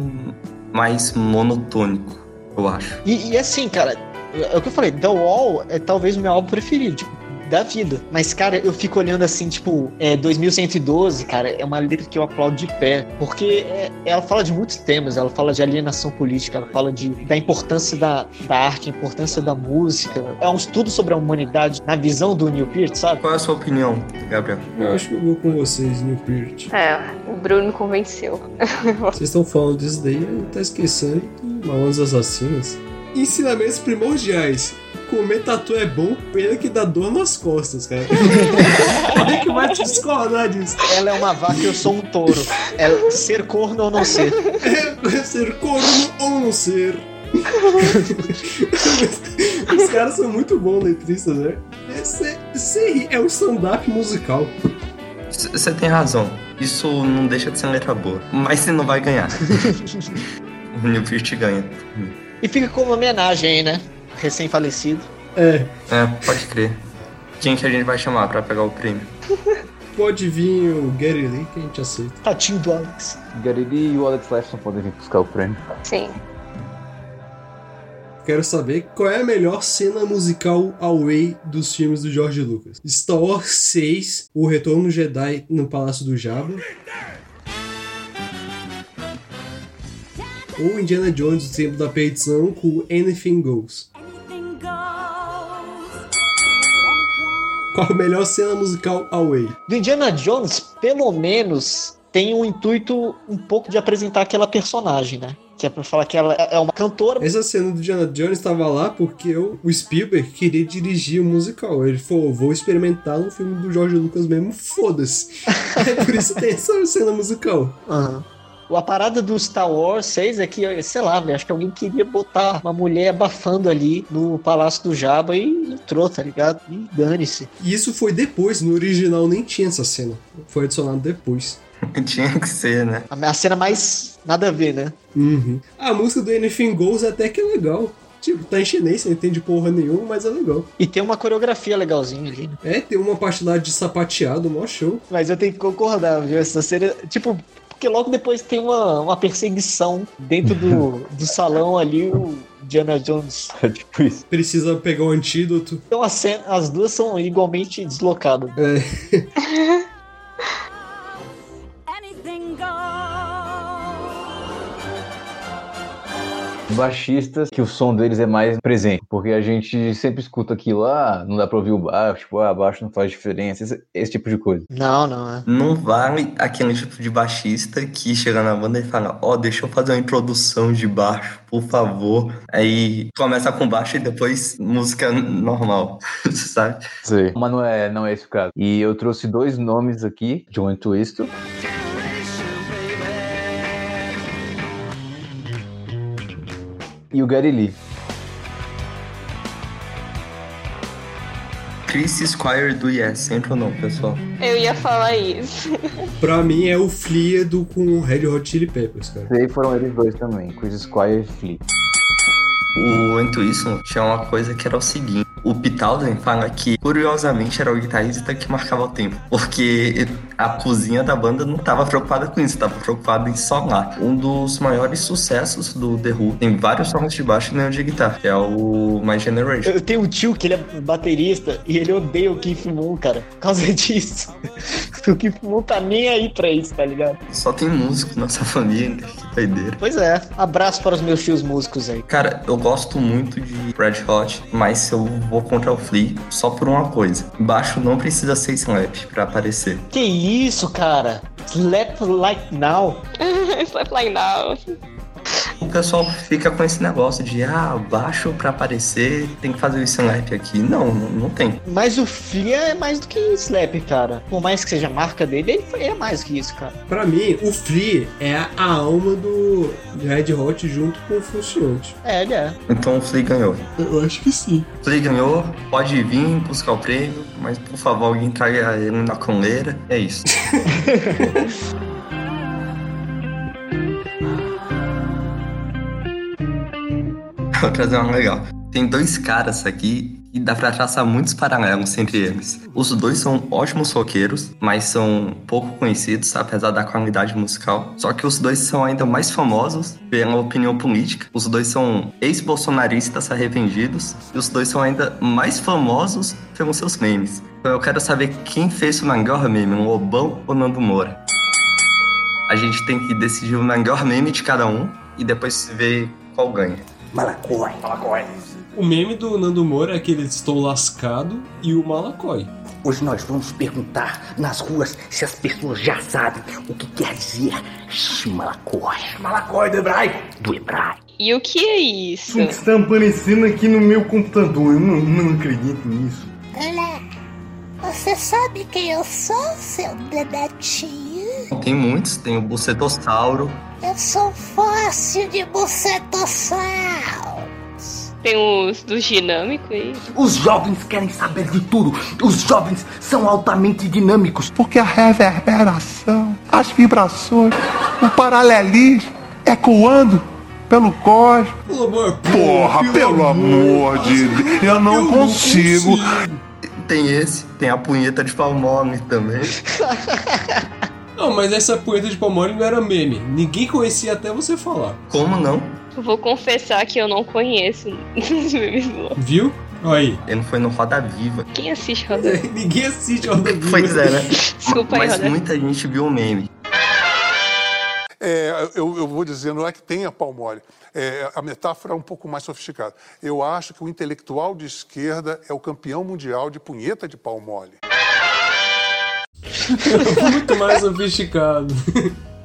mais monotônico, eu acho. E, e assim, cara, é o que eu falei, The Wall é talvez o meu álbum preferido, tipo, da vida. Mas, cara, eu fico olhando assim, tipo, é 2112, cara, é uma letra que eu aplaudo de pé. Porque é- ela fala de muitos temas, ela fala de alienação política, ela fala de, da importância da, da arte, a importância da música. É um estudo sobre a humanidade na visão do Neil Peart, sabe? Qual é a sua opinião, Gabriel? Eu acho que eu vou com vocês, New Peart. É, o Bruno convenceu. Vocês estão falando disso daí tá esquecendo do Malandros Assassinos. Ensinamentos primordiais. Comer tatu é bom, pena que dá dor nas costas, cara. É que vai te discordar disso? Ela é uma vaca e eu sou um touro. É ser corno ou não ser. É ser corno ou não ser. Os caras são muito bons letristas, né? Esse, esse é um stand-up musical. Você tem razão. Isso não deixa de ser uma letra boa. Mas você não vai ganhar. o Peart ganha. E fica como homenagem aí, né? Recém-falecido. É, É, pode crer. Quem que a gente vai chamar pra pegar o prêmio? pode vir o Gary Lee que a gente aceita. Tatinho do Alex. Garidi e o Alex Lifeson podem vir buscar o prêmio. Sim. Quero saber qual é a melhor cena musical away dos filmes do George Lucas. Star Wars 6, O Retorno Jedi no Palácio do Jabba. Ou Indiana Jones, O Tempo da Perdição, com Anything Goes. Qual a melhor cena musical away? Do Indiana Jones, pelo menos, tem um intuito um pouco de apresentar aquela personagem, né? Que é pra falar que ela é uma cantora. Essa cena do Indiana Jones estava lá porque o, o Spielberg queria dirigir o musical. Ele falou: vou experimentar no filme do George Lucas mesmo, foda-se. É por isso tem essa cena musical. Aham. A parada do Star Wars 6 é que, sei lá, velho, acho que alguém queria botar uma mulher abafando ali no Palácio do Jabba e entrou, tá ligado? E dane-se. E isso foi depois, no original nem tinha essa cena. Foi adicionado depois. Tinha que ser, né? A a cena mais nada a ver, né? Uhum. A música do Anything Goes até que é legal. Tipo, tá em chinês, você não entende porra nenhuma, mas é legal. E tem uma coreografia legalzinha ali, né? É, tem uma parte lá de sapateado, mó show. Mas eu tenho que concordar, viu? Essa cena, tipo, porque logo depois tem uma, uma perseguição dentro do, do salão ali, o Diana Jones. É tipo isso. Precisa pegar o antídoto. Então a cena, as duas são igualmente deslocadas. É. Baixistas, que o som deles é mais presente, porque a gente sempre escuta aquilo lá, não dá pra ouvir o baixo, tipo, ah, baixo não faz diferença, esse, esse tipo de coisa. Não, não é. Não vale aquele tipo de baixista que chega na banda e fala: Ó, deixa eu fazer uma introdução de baixo, por favor. Aí começa com baixo e depois música normal, sabe? Sei. Mas não é, não é esse o caso. E eu trouxe dois nomes aqui, John Twisto. E o Gary Lee. Chris Squire do Yes, entra ou não, pessoal? Eu ia falar isso. Pra mim é o Flea do com o Red Hot Chili Peppers, cara. E aí foram eles dois também, Chris Squire e Flea. O Intuition tinha uma coisa que era o seguinte. O Pitalden fala que, curiosamente, era o guitarrista que marcava o tempo. Porque a cozinha da banda não estava preocupada com isso, estava preocupada em solar. Um dos maiores sucessos do The Who tem vários sons de baixo e nenhum de guitarra, que é o My Generation. Eu tenho um tio que ele é baterista e ele odeia o Keith Moon, cara. Por causa disso. o Keith Moon tá nem aí pra isso, tá ligado? Só tem músico nessa família, que doideira. Pois é. Abraço para os meus tios músicos aí. Cara, eu gosto muito de Red Hot, mas eu vou contra o Flea só por uma coisa. Baixo não precisa ser slap pra aparecer. Que isso, cara? Slap like now. Slap like now. O pessoal fica com esse negócio de, ah, baixo pra aparecer, tem que fazer o slap aqui. Não, não, não tem. Mas o Flea é mais do que slap, cara. Por mais que seja a marca dele, ele é mais que isso, cara. Pra mim, o Flea é a alma do Red Hot junto com o Funcionante. É, ele é. Então o Flea ganhou. Eu acho que sim. Flea ganhou, pode vir buscar o prêmio, mas por favor, alguém traga ele na coleira. É isso. Vou trazer uma legal. Tem dois caras aqui e dá pra traçar muitos paralelos entre eles. Os dois são ótimos roqueiros, mas são pouco conhecidos, apesar da qualidade musical. Só que os dois são ainda mais famosos pela opinião política. Os dois são ex-bolsonaristas arrependidos e os dois são ainda mais famosos pelos seus memes. Então eu quero saber quem fez o melhor meme, o Lobão ou Nando Moura. A gente tem que decidir o melhor meme de cada um e depois ver qual ganha. Malacói, Malacói. O meme do Nando Moura é aquele Estou Lascado e o Malacói. Hoje nós vamos perguntar nas ruas se as pessoas já sabem o que quer dizer Malacói. Malacói do hebraico. Do hebraico. E o que é isso? Isso que está aparecendo aqui no meu computador. Eu não, não acredito nisso. Olá, você sabe quem eu sou, seu dedatinho? Tem muitos, tem o Bucetossauro, Eu sou fóssil de bucetossauro. Tem os dos dinâmicos aí. Os jovens querem saber de tudo. Os jovens são altamente dinâmicos. Porque a reverberação, as vibrações, o paralelismo ecoando pelo cosmos. Porra, pelo amor de Deus, eu não consigo. Tem esse, tem a punheta de Palmome também. Não, mas essa punheta de palmole não era meme. Ninguém conhecia até você falar. Como não? Vou confessar que eu não conheço os memes do LOL. Viu? Olha aí. Ele foi no Roda Viva. Quem assiste Roda Viva? Ninguém assiste Roda Viva. Pois é, né? Desculpa aí, Mas Roda muita gente viu o meme. É, eu, eu vou dizer, não é que tenha pau mole. É, a metáfora é um pouco mais sofisticada. Eu acho que o intelectual de esquerda é o campeão mundial de punheta de pau mole. Muito mais sofisticado.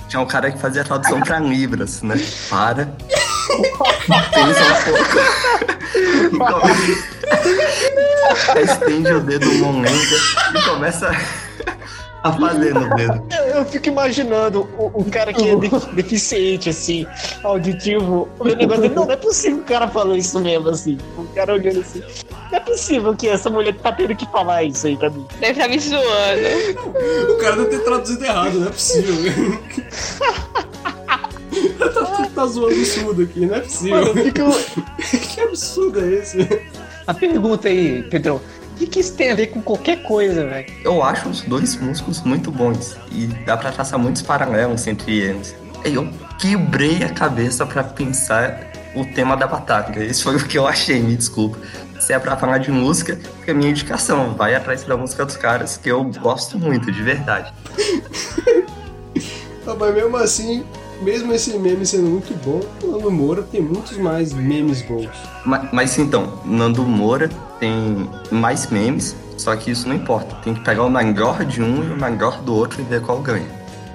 Tinha um cara que fazia tradução pra Libras, né? Para. Pensa um pouco. Come- Estende o dedo monega e começa a fazer no dedo. Eu, eu fico imaginando o, o cara que é de- deficiente, assim, auditivo, o negócio dele, não, não é possível que o cara falou isso mesmo, assim. O cara olhando assim. Não é possível que essa mulher tá tendo que falar isso aí pra mim. Deve estar me zoando. O cara deve ter traduzido errado, não é possível. tá, tá zoando o surdo aqui, não é possível. Mano, fico- que absurdo é esse? A pergunta aí, Pedrão, o que, que isso tem a ver com qualquer coisa, velho? Eu acho os dois músicos muito bons e dá pra traçar muitos paralelos entre eles. Eu quebrei a cabeça pra pensar o tema da batalha. Esse foi o que eu achei, me desculpa. Se é pra falar de música, fica a minha indicação. Vai atrás da música dos caras, que eu gosto muito, de verdade. Ah, Mas mesmo assim, mesmo esse meme sendo muito bom, o Nando Moura tem muitos mais memes bons. Ma- Mas, então, Nando Moura tem mais memes, só que isso não importa. Tem que pegar o melhor de um e o melhor do outro e ver qual ganha.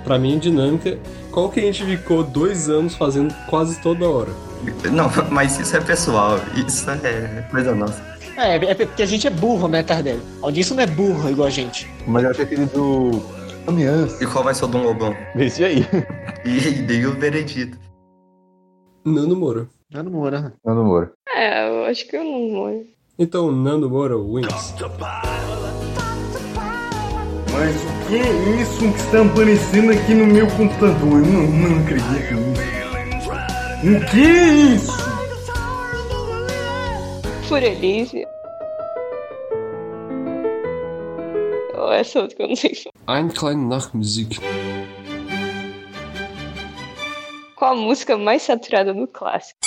Pra mim, dinâmica, qual que a gente ficou dois anos fazendo quase toda hora? Não, mas isso é pessoal, isso é coisa nossa. É, é porque a gente é burro, né, Tardelli? A audiência não é burra igual a gente. Mas eu achei aquele do. Ameaça. E qual vai ser o Dom Lobão? Esse aí. E dei o veredito. Nando Moura. Nando Moura. Nando Moura. É, eu acho que eu não vou. Então, Nando Moura wins. Mas o que é isso que está aparecendo aqui no meu computador? Eu não, não acredito nisso. O que é isso? Furelise. Oh, essa outra que eu não sei falar. Ein klein Nachtmusik. Qual a música mais saturada no clássico?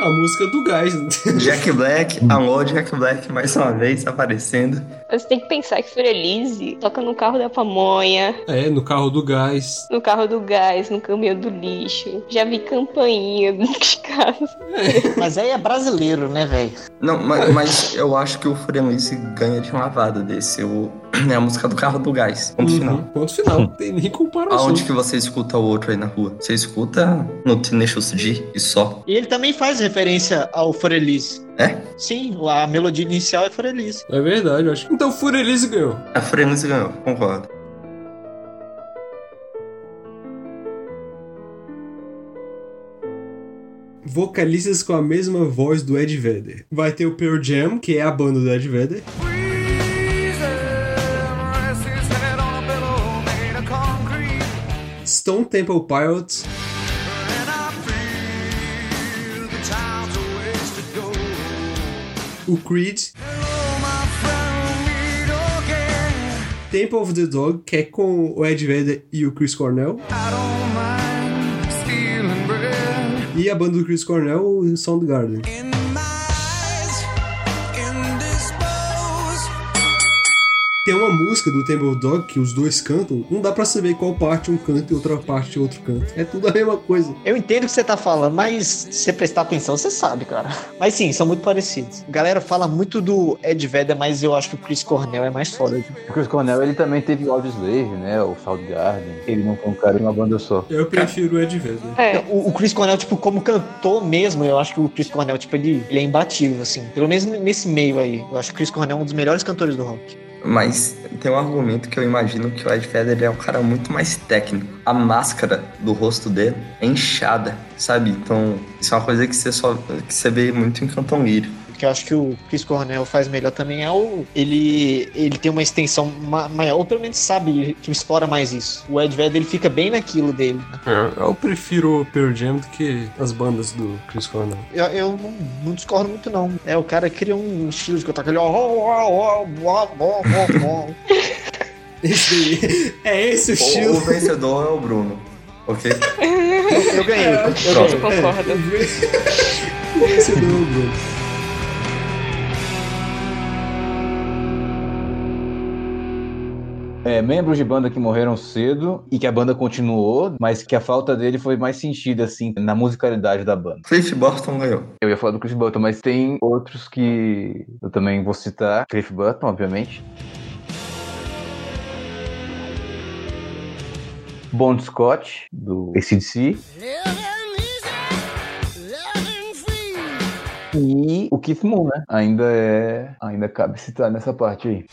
A música do gás. Jack Black, alô Jack Black, mais uma vez aparecendo. Você tem que pensar que Furelise toca no carro da pamonha, É, no carro do gás. no carro do gás, no caminhão do lixo. Já vi campainha dos carros. Mas aí é brasileiro, né, velho? Não, mas, mas eu acho que o Furelice ganha de uma lavada desse. O, é a música do carro do gás. Ponto Uhum, final. Ponto final. Não tem nem comparação. Aonde que você escuta o outro aí na rua? Você escuta no Tenacious D e só. E ele também faz referência ao Forelise. É? Sim, a melodia inicial é Forelise. É verdade, eu acho. Então Furelise ganhou. A Furelice ganhou, concordo. Vocalistas com a mesma voz do Ed Vedder. Vai ter o Pearl Jam, que é a banda do Ed Vedder. Stone Temple Pilots. O Creed. Temple of the Dog, que é com o Ed Vedder e o Chris Cornell. E a banda do Chris Cornell, o Soundgarden. Tem uma música do Temple Dog que os dois cantam, não dá pra saber qual parte um canta e outra parte outro canta. É tudo a mesma coisa. Eu entendo o que você tá falando, mas se você prestar atenção, você sabe, cara. Mas sim, são muito parecidos. A galera fala muito do Ed Vedder, mas eu acho que o Chris Cornell é mais foda. O Chris Cornell, ele também teve o Audioslave, né? O Soundgarden. Ele não foi um cara de uma banda só. Eu prefiro o Ed Vedder. O, o Chris Cornell, tipo, como cantor mesmo, eu acho que o Chris Cornell, tipo, ele, ele é imbatível, assim. Pelo menos nesse meio aí. Eu acho que o Chris Cornell é um dos melhores cantores do rock. Mas tem um argumento que eu imagino que o Ed Vedder é um cara muito mais técnico. A máscara do rosto dele é inchada, sabe? Então, isso é uma coisa que você só que você vê muito em Canton Lírio. O que eu acho que o Chris Cornell faz melhor também é o. Ele, ele tem uma extensão ma- maior, ou pelo menos sabe que explora mais isso. O Ed Vedder ele fica bem naquilo dele. né? É, Eu prefiro o Pearl Jam do que as bandas do Chris Cornell. Eu, eu não, não discordo muito, não. É, o cara cria um estilo de cantar aquele. ó, ó, ó, ó, ó, ó, ó. Esse. É esse o O, estilo. o vencedor é o Bruno, ok? Eu, eu ganhei. É, eu pronto. ganhei. Concordo. Esse é o Bruno. É, membros de banda que morreram cedo e que a banda continuou, mas que a falta dele foi mais sentida, assim, na musicalidade da banda. Cliff Burton ganhou. Eu ia falar do Chris Burton, mas tem outros que eu também vou citar. Cliff Burton, obviamente. Bon Scott, do ACDC. E o Keith Moon, né? Ainda é. Ainda cabe citar nessa parte aí.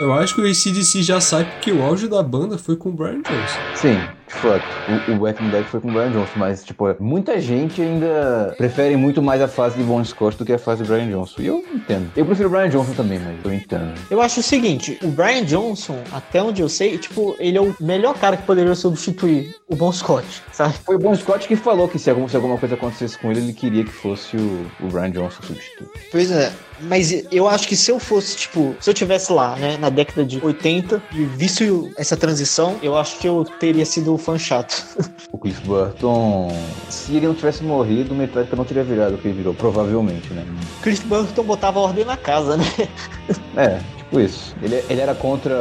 Eu acho que o ACDC já sai porque o auge da banda foi com o Brian Johnson. Sim, de fato. O, o Wet Dead foi com o Brian Johnson, mas, tipo, muita gente ainda prefere muito mais a fase de Bon Scott do que a fase do Brian Johnson. E eu entendo. Eu prefiro o Brian Johnson também, mas eu entendo. Eu acho o seguinte, o Brian Johnson, até onde eu sei, tipo, ele é o melhor cara que poderia substituir o Bon Scott, sabe? Foi o Bon Scott que falou que se alguma, se alguma coisa acontecesse com ele, ele queria que fosse o, o Brian Johnson substituto. Pois é. Mas eu acho que se eu fosse, tipo, se eu tivesse lá, né, na década de 80 e visse essa transição, eu acho que eu teria sido fã chato. O Cliff Burton, se ele não tivesse morrido, o Metallica não teria virado o que ele virou, provavelmente, né? Chris Burton botava ordem na casa, né? É, tipo isso. Ele, ele era contra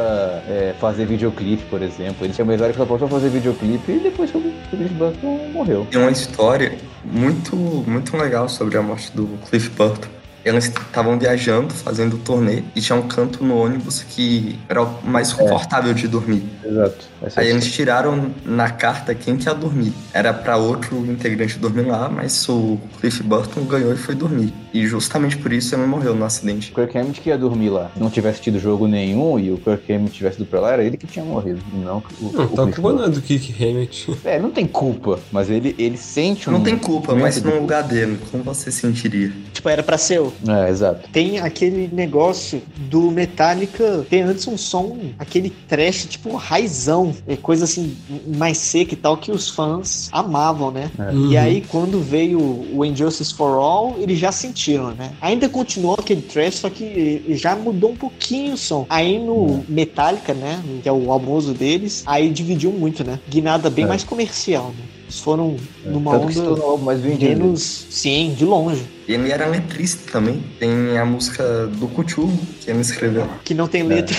é, fazer videoclipe, por exemplo. Ele tinha uma história que só pode fazer videoclipe e depois que o Cliff Burton morreu. Tem uma história muito, muito legal sobre a morte do Cliff Burton. Eles estavam viajando, fazendo turnê, e tinha um canto no ônibus que era o mais confortável de dormir. Exato. Essa Aí é eles tiraram na carta quem que ia dormir. Era pra outro integrante dormir lá, mas o Cliff Burton ganhou e foi dormir. E justamente por isso ele morreu no acidente. O Kirk Hammett que ia dormir lá. Não tivesse tido jogo nenhum e o Kirk Hammett tivesse ido pra lá, era ele que tinha morrido. e Não, o, Não, o tá Cliff culpa não é do Kick Hammett. É, não tem culpa, mas ele, ele sente um. Não tem culpa, mas no lugar dele, como você sentiria? tipo, era pra ser o É, exato. Tem aquele negócio do Metallica ter antes um som, aquele trash, tipo raizão, é coisa assim, mais seca e tal, que os fãs amavam, né? É. E aí, quando veio o Injustice for All, eles já né? Ainda continuou aquele trash, só que já mudou um pouquinho o som. Aí no Metallica, né? Que é o almoço deles, aí dividiu muito, né? Guinada bem É. mais comercial, né? Eles foram numa Tanto onda tornou o álbum mais vendido. menos. Sim, de longe. E ele era letrista também. Tem a música do Cuchulo, que ele escreveu. Que não tem letra.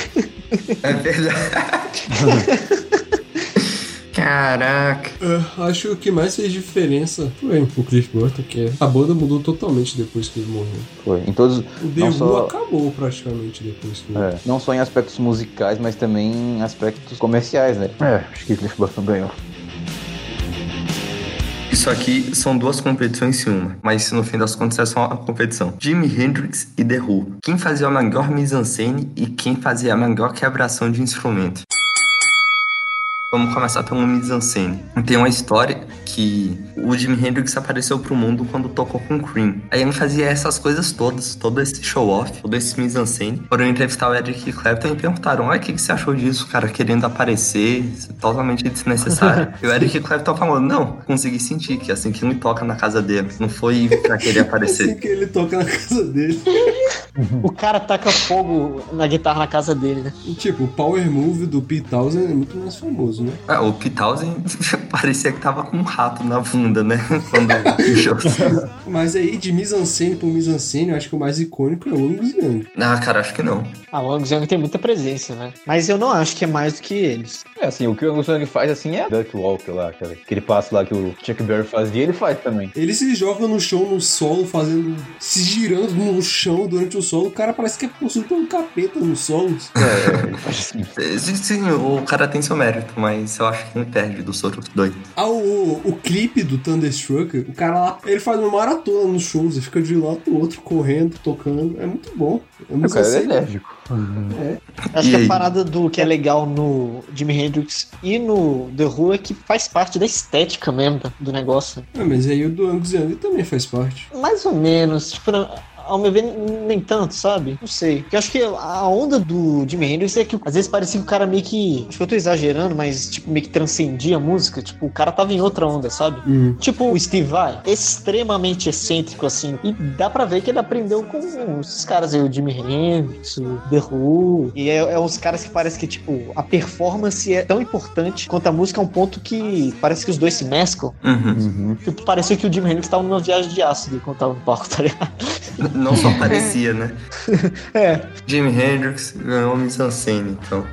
É verdade. Caraca. É, acho que o que mais fez diferença foi o Cliff Burton, que a banda mudou totalmente depois que ele morreu. Foi. Em todos. O The só, acabou praticamente depois que é, não só em aspectos musicais, mas também em aspectos comerciais, né? É, acho que Cliff Burton ganhou. Isso aqui são duas competições em uma, mas no fim das contas é só uma competição. Jimi Hendrix e The Who. Quem fazia a melhor mise-en-scène e quem fazia a melhor quebração de instrumento. Vamos começar pelo mise-en-scène. Tem uma história que o Jimi Hendrix apareceu pro mundo quando tocou com Cream. Aí ele fazia essas coisas todas, todo esse show-off, todo esse mise-en-scène. Foram entrevistar o Eric Clapton e perguntaram, "Ué, o que, que você achou disso, cara, querendo aparecer, isso é totalmente desnecessário. e o Eric Clapton falou, não, consegui sentir que é assim que ele toca na casa dele, não foi pra querer aparecer. Assim que ele toca na casa dele. O cara taca fogo na guitarra na casa dele, né? E, tipo, o Power Move do Pete Townsend é muito mais famoso, né? Ah, o Pete Townsend parecia que tava com um rato na bunda, né? Quando puxou. Mas aí, de mise-en-scène por mise-en-scène, eu acho que o mais icônico é o Angus Young. Ah, cara, acho que não. A Angus Young tem muita presença, né? Mas eu não acho que é mais do que eles. É, assim, o que o Angus Young faz, assim, é Duck Walker lá, aquele, aquele passo lá que o Chuck Berry fazia, ele faz também. Ele se joga no chão, no solo, fazendo. se girando no chão durante o solo. O cara parece que é possuído por um capeta nos solos. É, faz assim. Sim, sim, o cara tem seu mérito, mas eu acho que ele perde dos outros dois. Ah, o, o clipe do Thunderstruck, o cara lá, ele faz uma maratona nos shows, ele fica de um lado pro outro, correndo, tocando. É muito bom. É O muito cara é enérgico. É. Acho E que aí? a parada do que é legal no Jimi Hendrix e no The Who é que faz parte da estética mesmo do negócio. Ah, mas aí o do Angus Young também faz parte. Mais ou menos, tipo, na- ao meu ver, nem tanto, sabe? Não sei. Porque eu acho que a onda do Jimi Hendrix é que às vezes parecia que o cara meio que. Acho que eu tô exagerando, mas tipo, meio que transcendia a música. Tipo, o cara tava em outra onda, sabe? Uhum. Tipo, o Steve Vai, extremamente excêntrico, assim. E dá pra ver que ele aprendeu com esses caras aí, o Jimi Hendrix, o The Who. E é, é uns caras que parece que, tipo, a performance é tão importante quanto a música a um ponto que parece que os dois se mesclam. Uhum. Tipo, parecia que o Jimi Hendrix tava numa viagem de ácido quando tava no palco, tá ligado? Não só parecia, né? É. Jimi Hendrix ganhou mise-en-scène, então.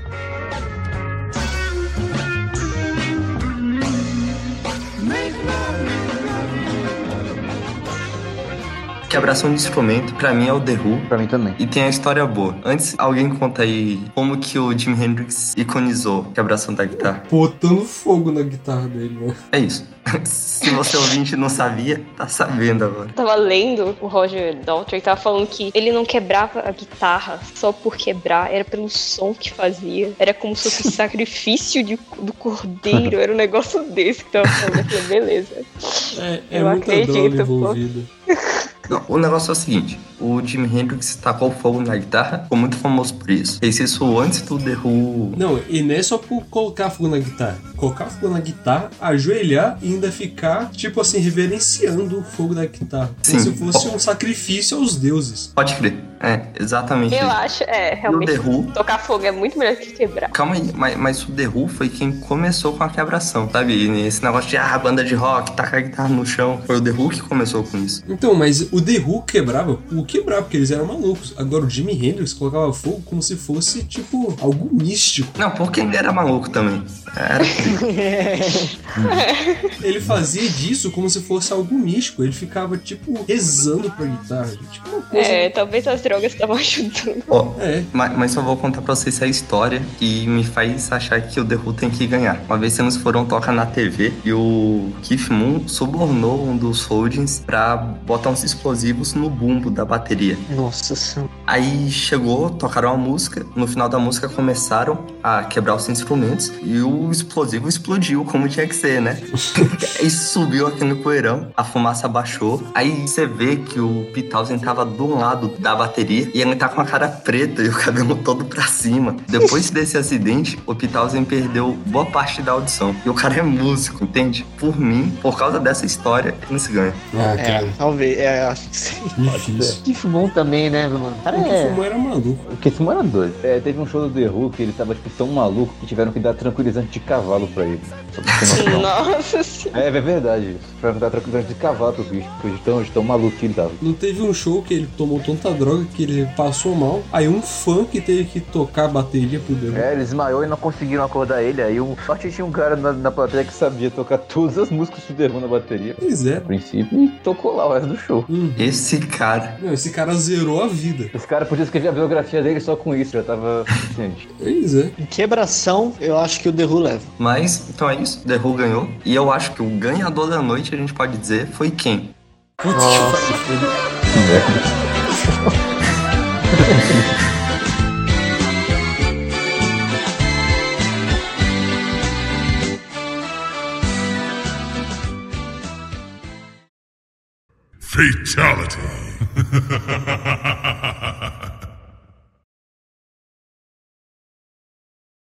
Quebração de instrumento, pra mim é o The Who. Pra mim também. E tem a história boa. Antes, alguém conta aí como que o Jimi Hendrix iconizou a quebração da guitarra. Botando fogo na guitarra dele, né? É isso. Se você ouvinte não sabia, tá sabendo agora. Tava lendo o Roger Daltrey tava falando que ele não quebrava a guitarra só por quebrar, era pelo som que fazia. Era como se fosse um sacrifício de- do cordeiro, era um negócio desse que tava falando. Falei, beleza. É, é Eu muita acredito, envolvida. Não, o negócio é o seguinte: o Jimi Hendrix tacou fogo na guitarra, ficou muito famoso por isso. Fez isso antes do The Who. Não, e não é só por colocar fogo na guitarra. Colocar fogo na guitarra, ajoelhar e ainda ficar, tipo assim, reverenciando o fogo da guitarra. Como Sim. se fosse um sacrifício aos deuses. Pode crer. É, exatamente. Eu acho, é, realmente, The Who? tocar fogo é muito melhor que quebrar. Calma aí, mas, mas o The Who foi quem começou com a quebração, sabe? E Esse negócio de, ah, banda de rock, tacar a guitarra no chão. Foi o The Who que começou com isso. Então, mas o The Who quebrava por quebrar, porque eles eram malucos. Agora o Jimi Hendrix colocava fogo como se fosse, tipo, algo místico. Não, porque ele era maluco também. Era. Ele fazia disso como se fosse algo místico. Ele ficava, tipo, rezando pra guitarra. Tipo, uma coisa. É, talvez as drogas estavam ajudando. Ó, mas, mas só vou contar pra vocês a história e me faz achar que o The Who tem que ganhar. Uma vez eles foram tocar na TV e o Keith Moon subornou um dos Holdings pra botar uns explosivos no bumbo da bateria. Nossa senhora. Aí chegou, tocaram a música, no final da música começaram a quebrar os instrumentos e o explosivo explodiu, como tinha que ser, né? Aí subiu aqui no poeirão, a fumaça baixou, aí você vê que o Townsend tava do lado da bateria e ele tá com a cara preta e o cabelo todo pra cima. Depois desse acidente, o Townsend perdeu boa parte da audição. E o cara é músico, entende? Por mim, por causa dessa história, eles ganham. é, talvez. É, acho que sim. Difícil. Que Moon também, né, mano? Cara, O é... Keith Moon era maluco. O Keith Moon era doido. É, teve um show do The Who que ele tava, tipo, tão maluco que tiveram que dar tranquilizante de cavalo pra ele. Nossa senhora. É, é verdade isso. Tiveram que dar tranquilizante de cavalo pro bicho, porque de tão, tão maluco que ele tava. Não teve um show que ele tomou tanta droga que ele passou mal. Aí um fã que teve que tocar a bateria pro The Who. É, ele desmaiou e não conseguiram acordar ele. Aí um sorte tinha um cara na, na plateia que sabia tocar todas as músicas do The Who na bateria. Pois é. A princípio, e tocou lá o resto do show. Esse cara. Não, esse cara zerou a vida. Esse cara podia escrever a biografia dele só com isso, já tava suficiente. Pois é. Em quebração, eu acho que o The Who leva. Mas, então é isso. The Who ganhou. E eu acho que o ganhador da noite, a gente pode dizer, foi quem? Fatality.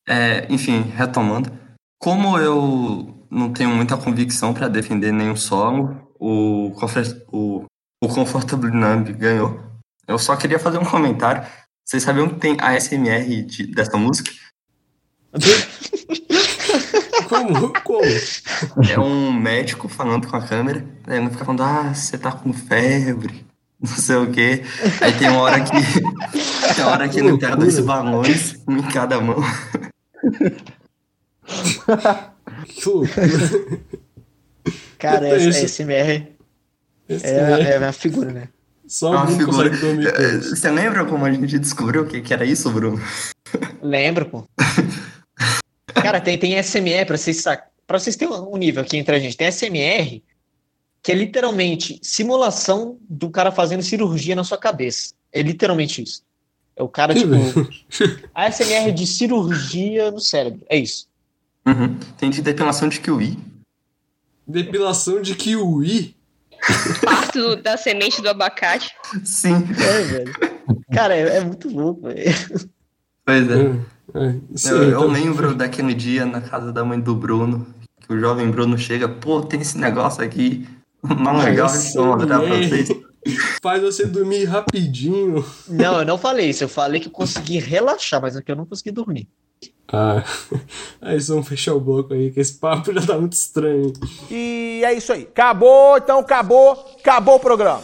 É, enfim, retomando. Como eu não tenho muita convicção para defender nenhum solo, o, o, o Comfortable Numb ganhou. Eu só queria fazer um comentário. Vocês sabiam que tem ASMR de, dessa música? Como? Como? É um médico falando com a câmera, aí ele fica falando, ah, você tá com febre, não sei o quê. Aí tem uma hora que. tem uma hora que ele enterra dois balões, um em cada mão. Cara, penso- SMR é, SMR. é a figura, né? Só Uma o Bruno figura. consegue dormir com É, isso. Você lembra como a gente descobriu o que, que era isso, Bruno? Lembro, pô. Cara, tem, tem SMR, pra vocês, pra vocês terem um nível aqui entre a gente, tem SMR que é literalmente simulação do cara fazendo cirurgia na sua cabeça. É literalmente isso. É o cara, tipo. A SMR de cirurgia no cérebro. É isso. Uhum. Tem de depilação de kiwi. Depilação de kiwi. Parto da semente do abacate. Sim. É, velho. Cara, é, é muito louco, velho. Pois é. sim, eu, eu então- lembro daquele dia na casa da mãe do Bruno, que o jovem Bruno chega, pô, tem esse negócio aqui, não legal, vou mostrar pra SMR vocês. Faz você dormir rapidinho. Não, eu não falei isso. Eu falei que eu consegui relaxar, mas é que eu não consegui dormir. Ah, aí vamos fechar o bloco aí, que esse papo já tá muito estranho. E é isso aí. Acabou, então acabou, acabou o programa.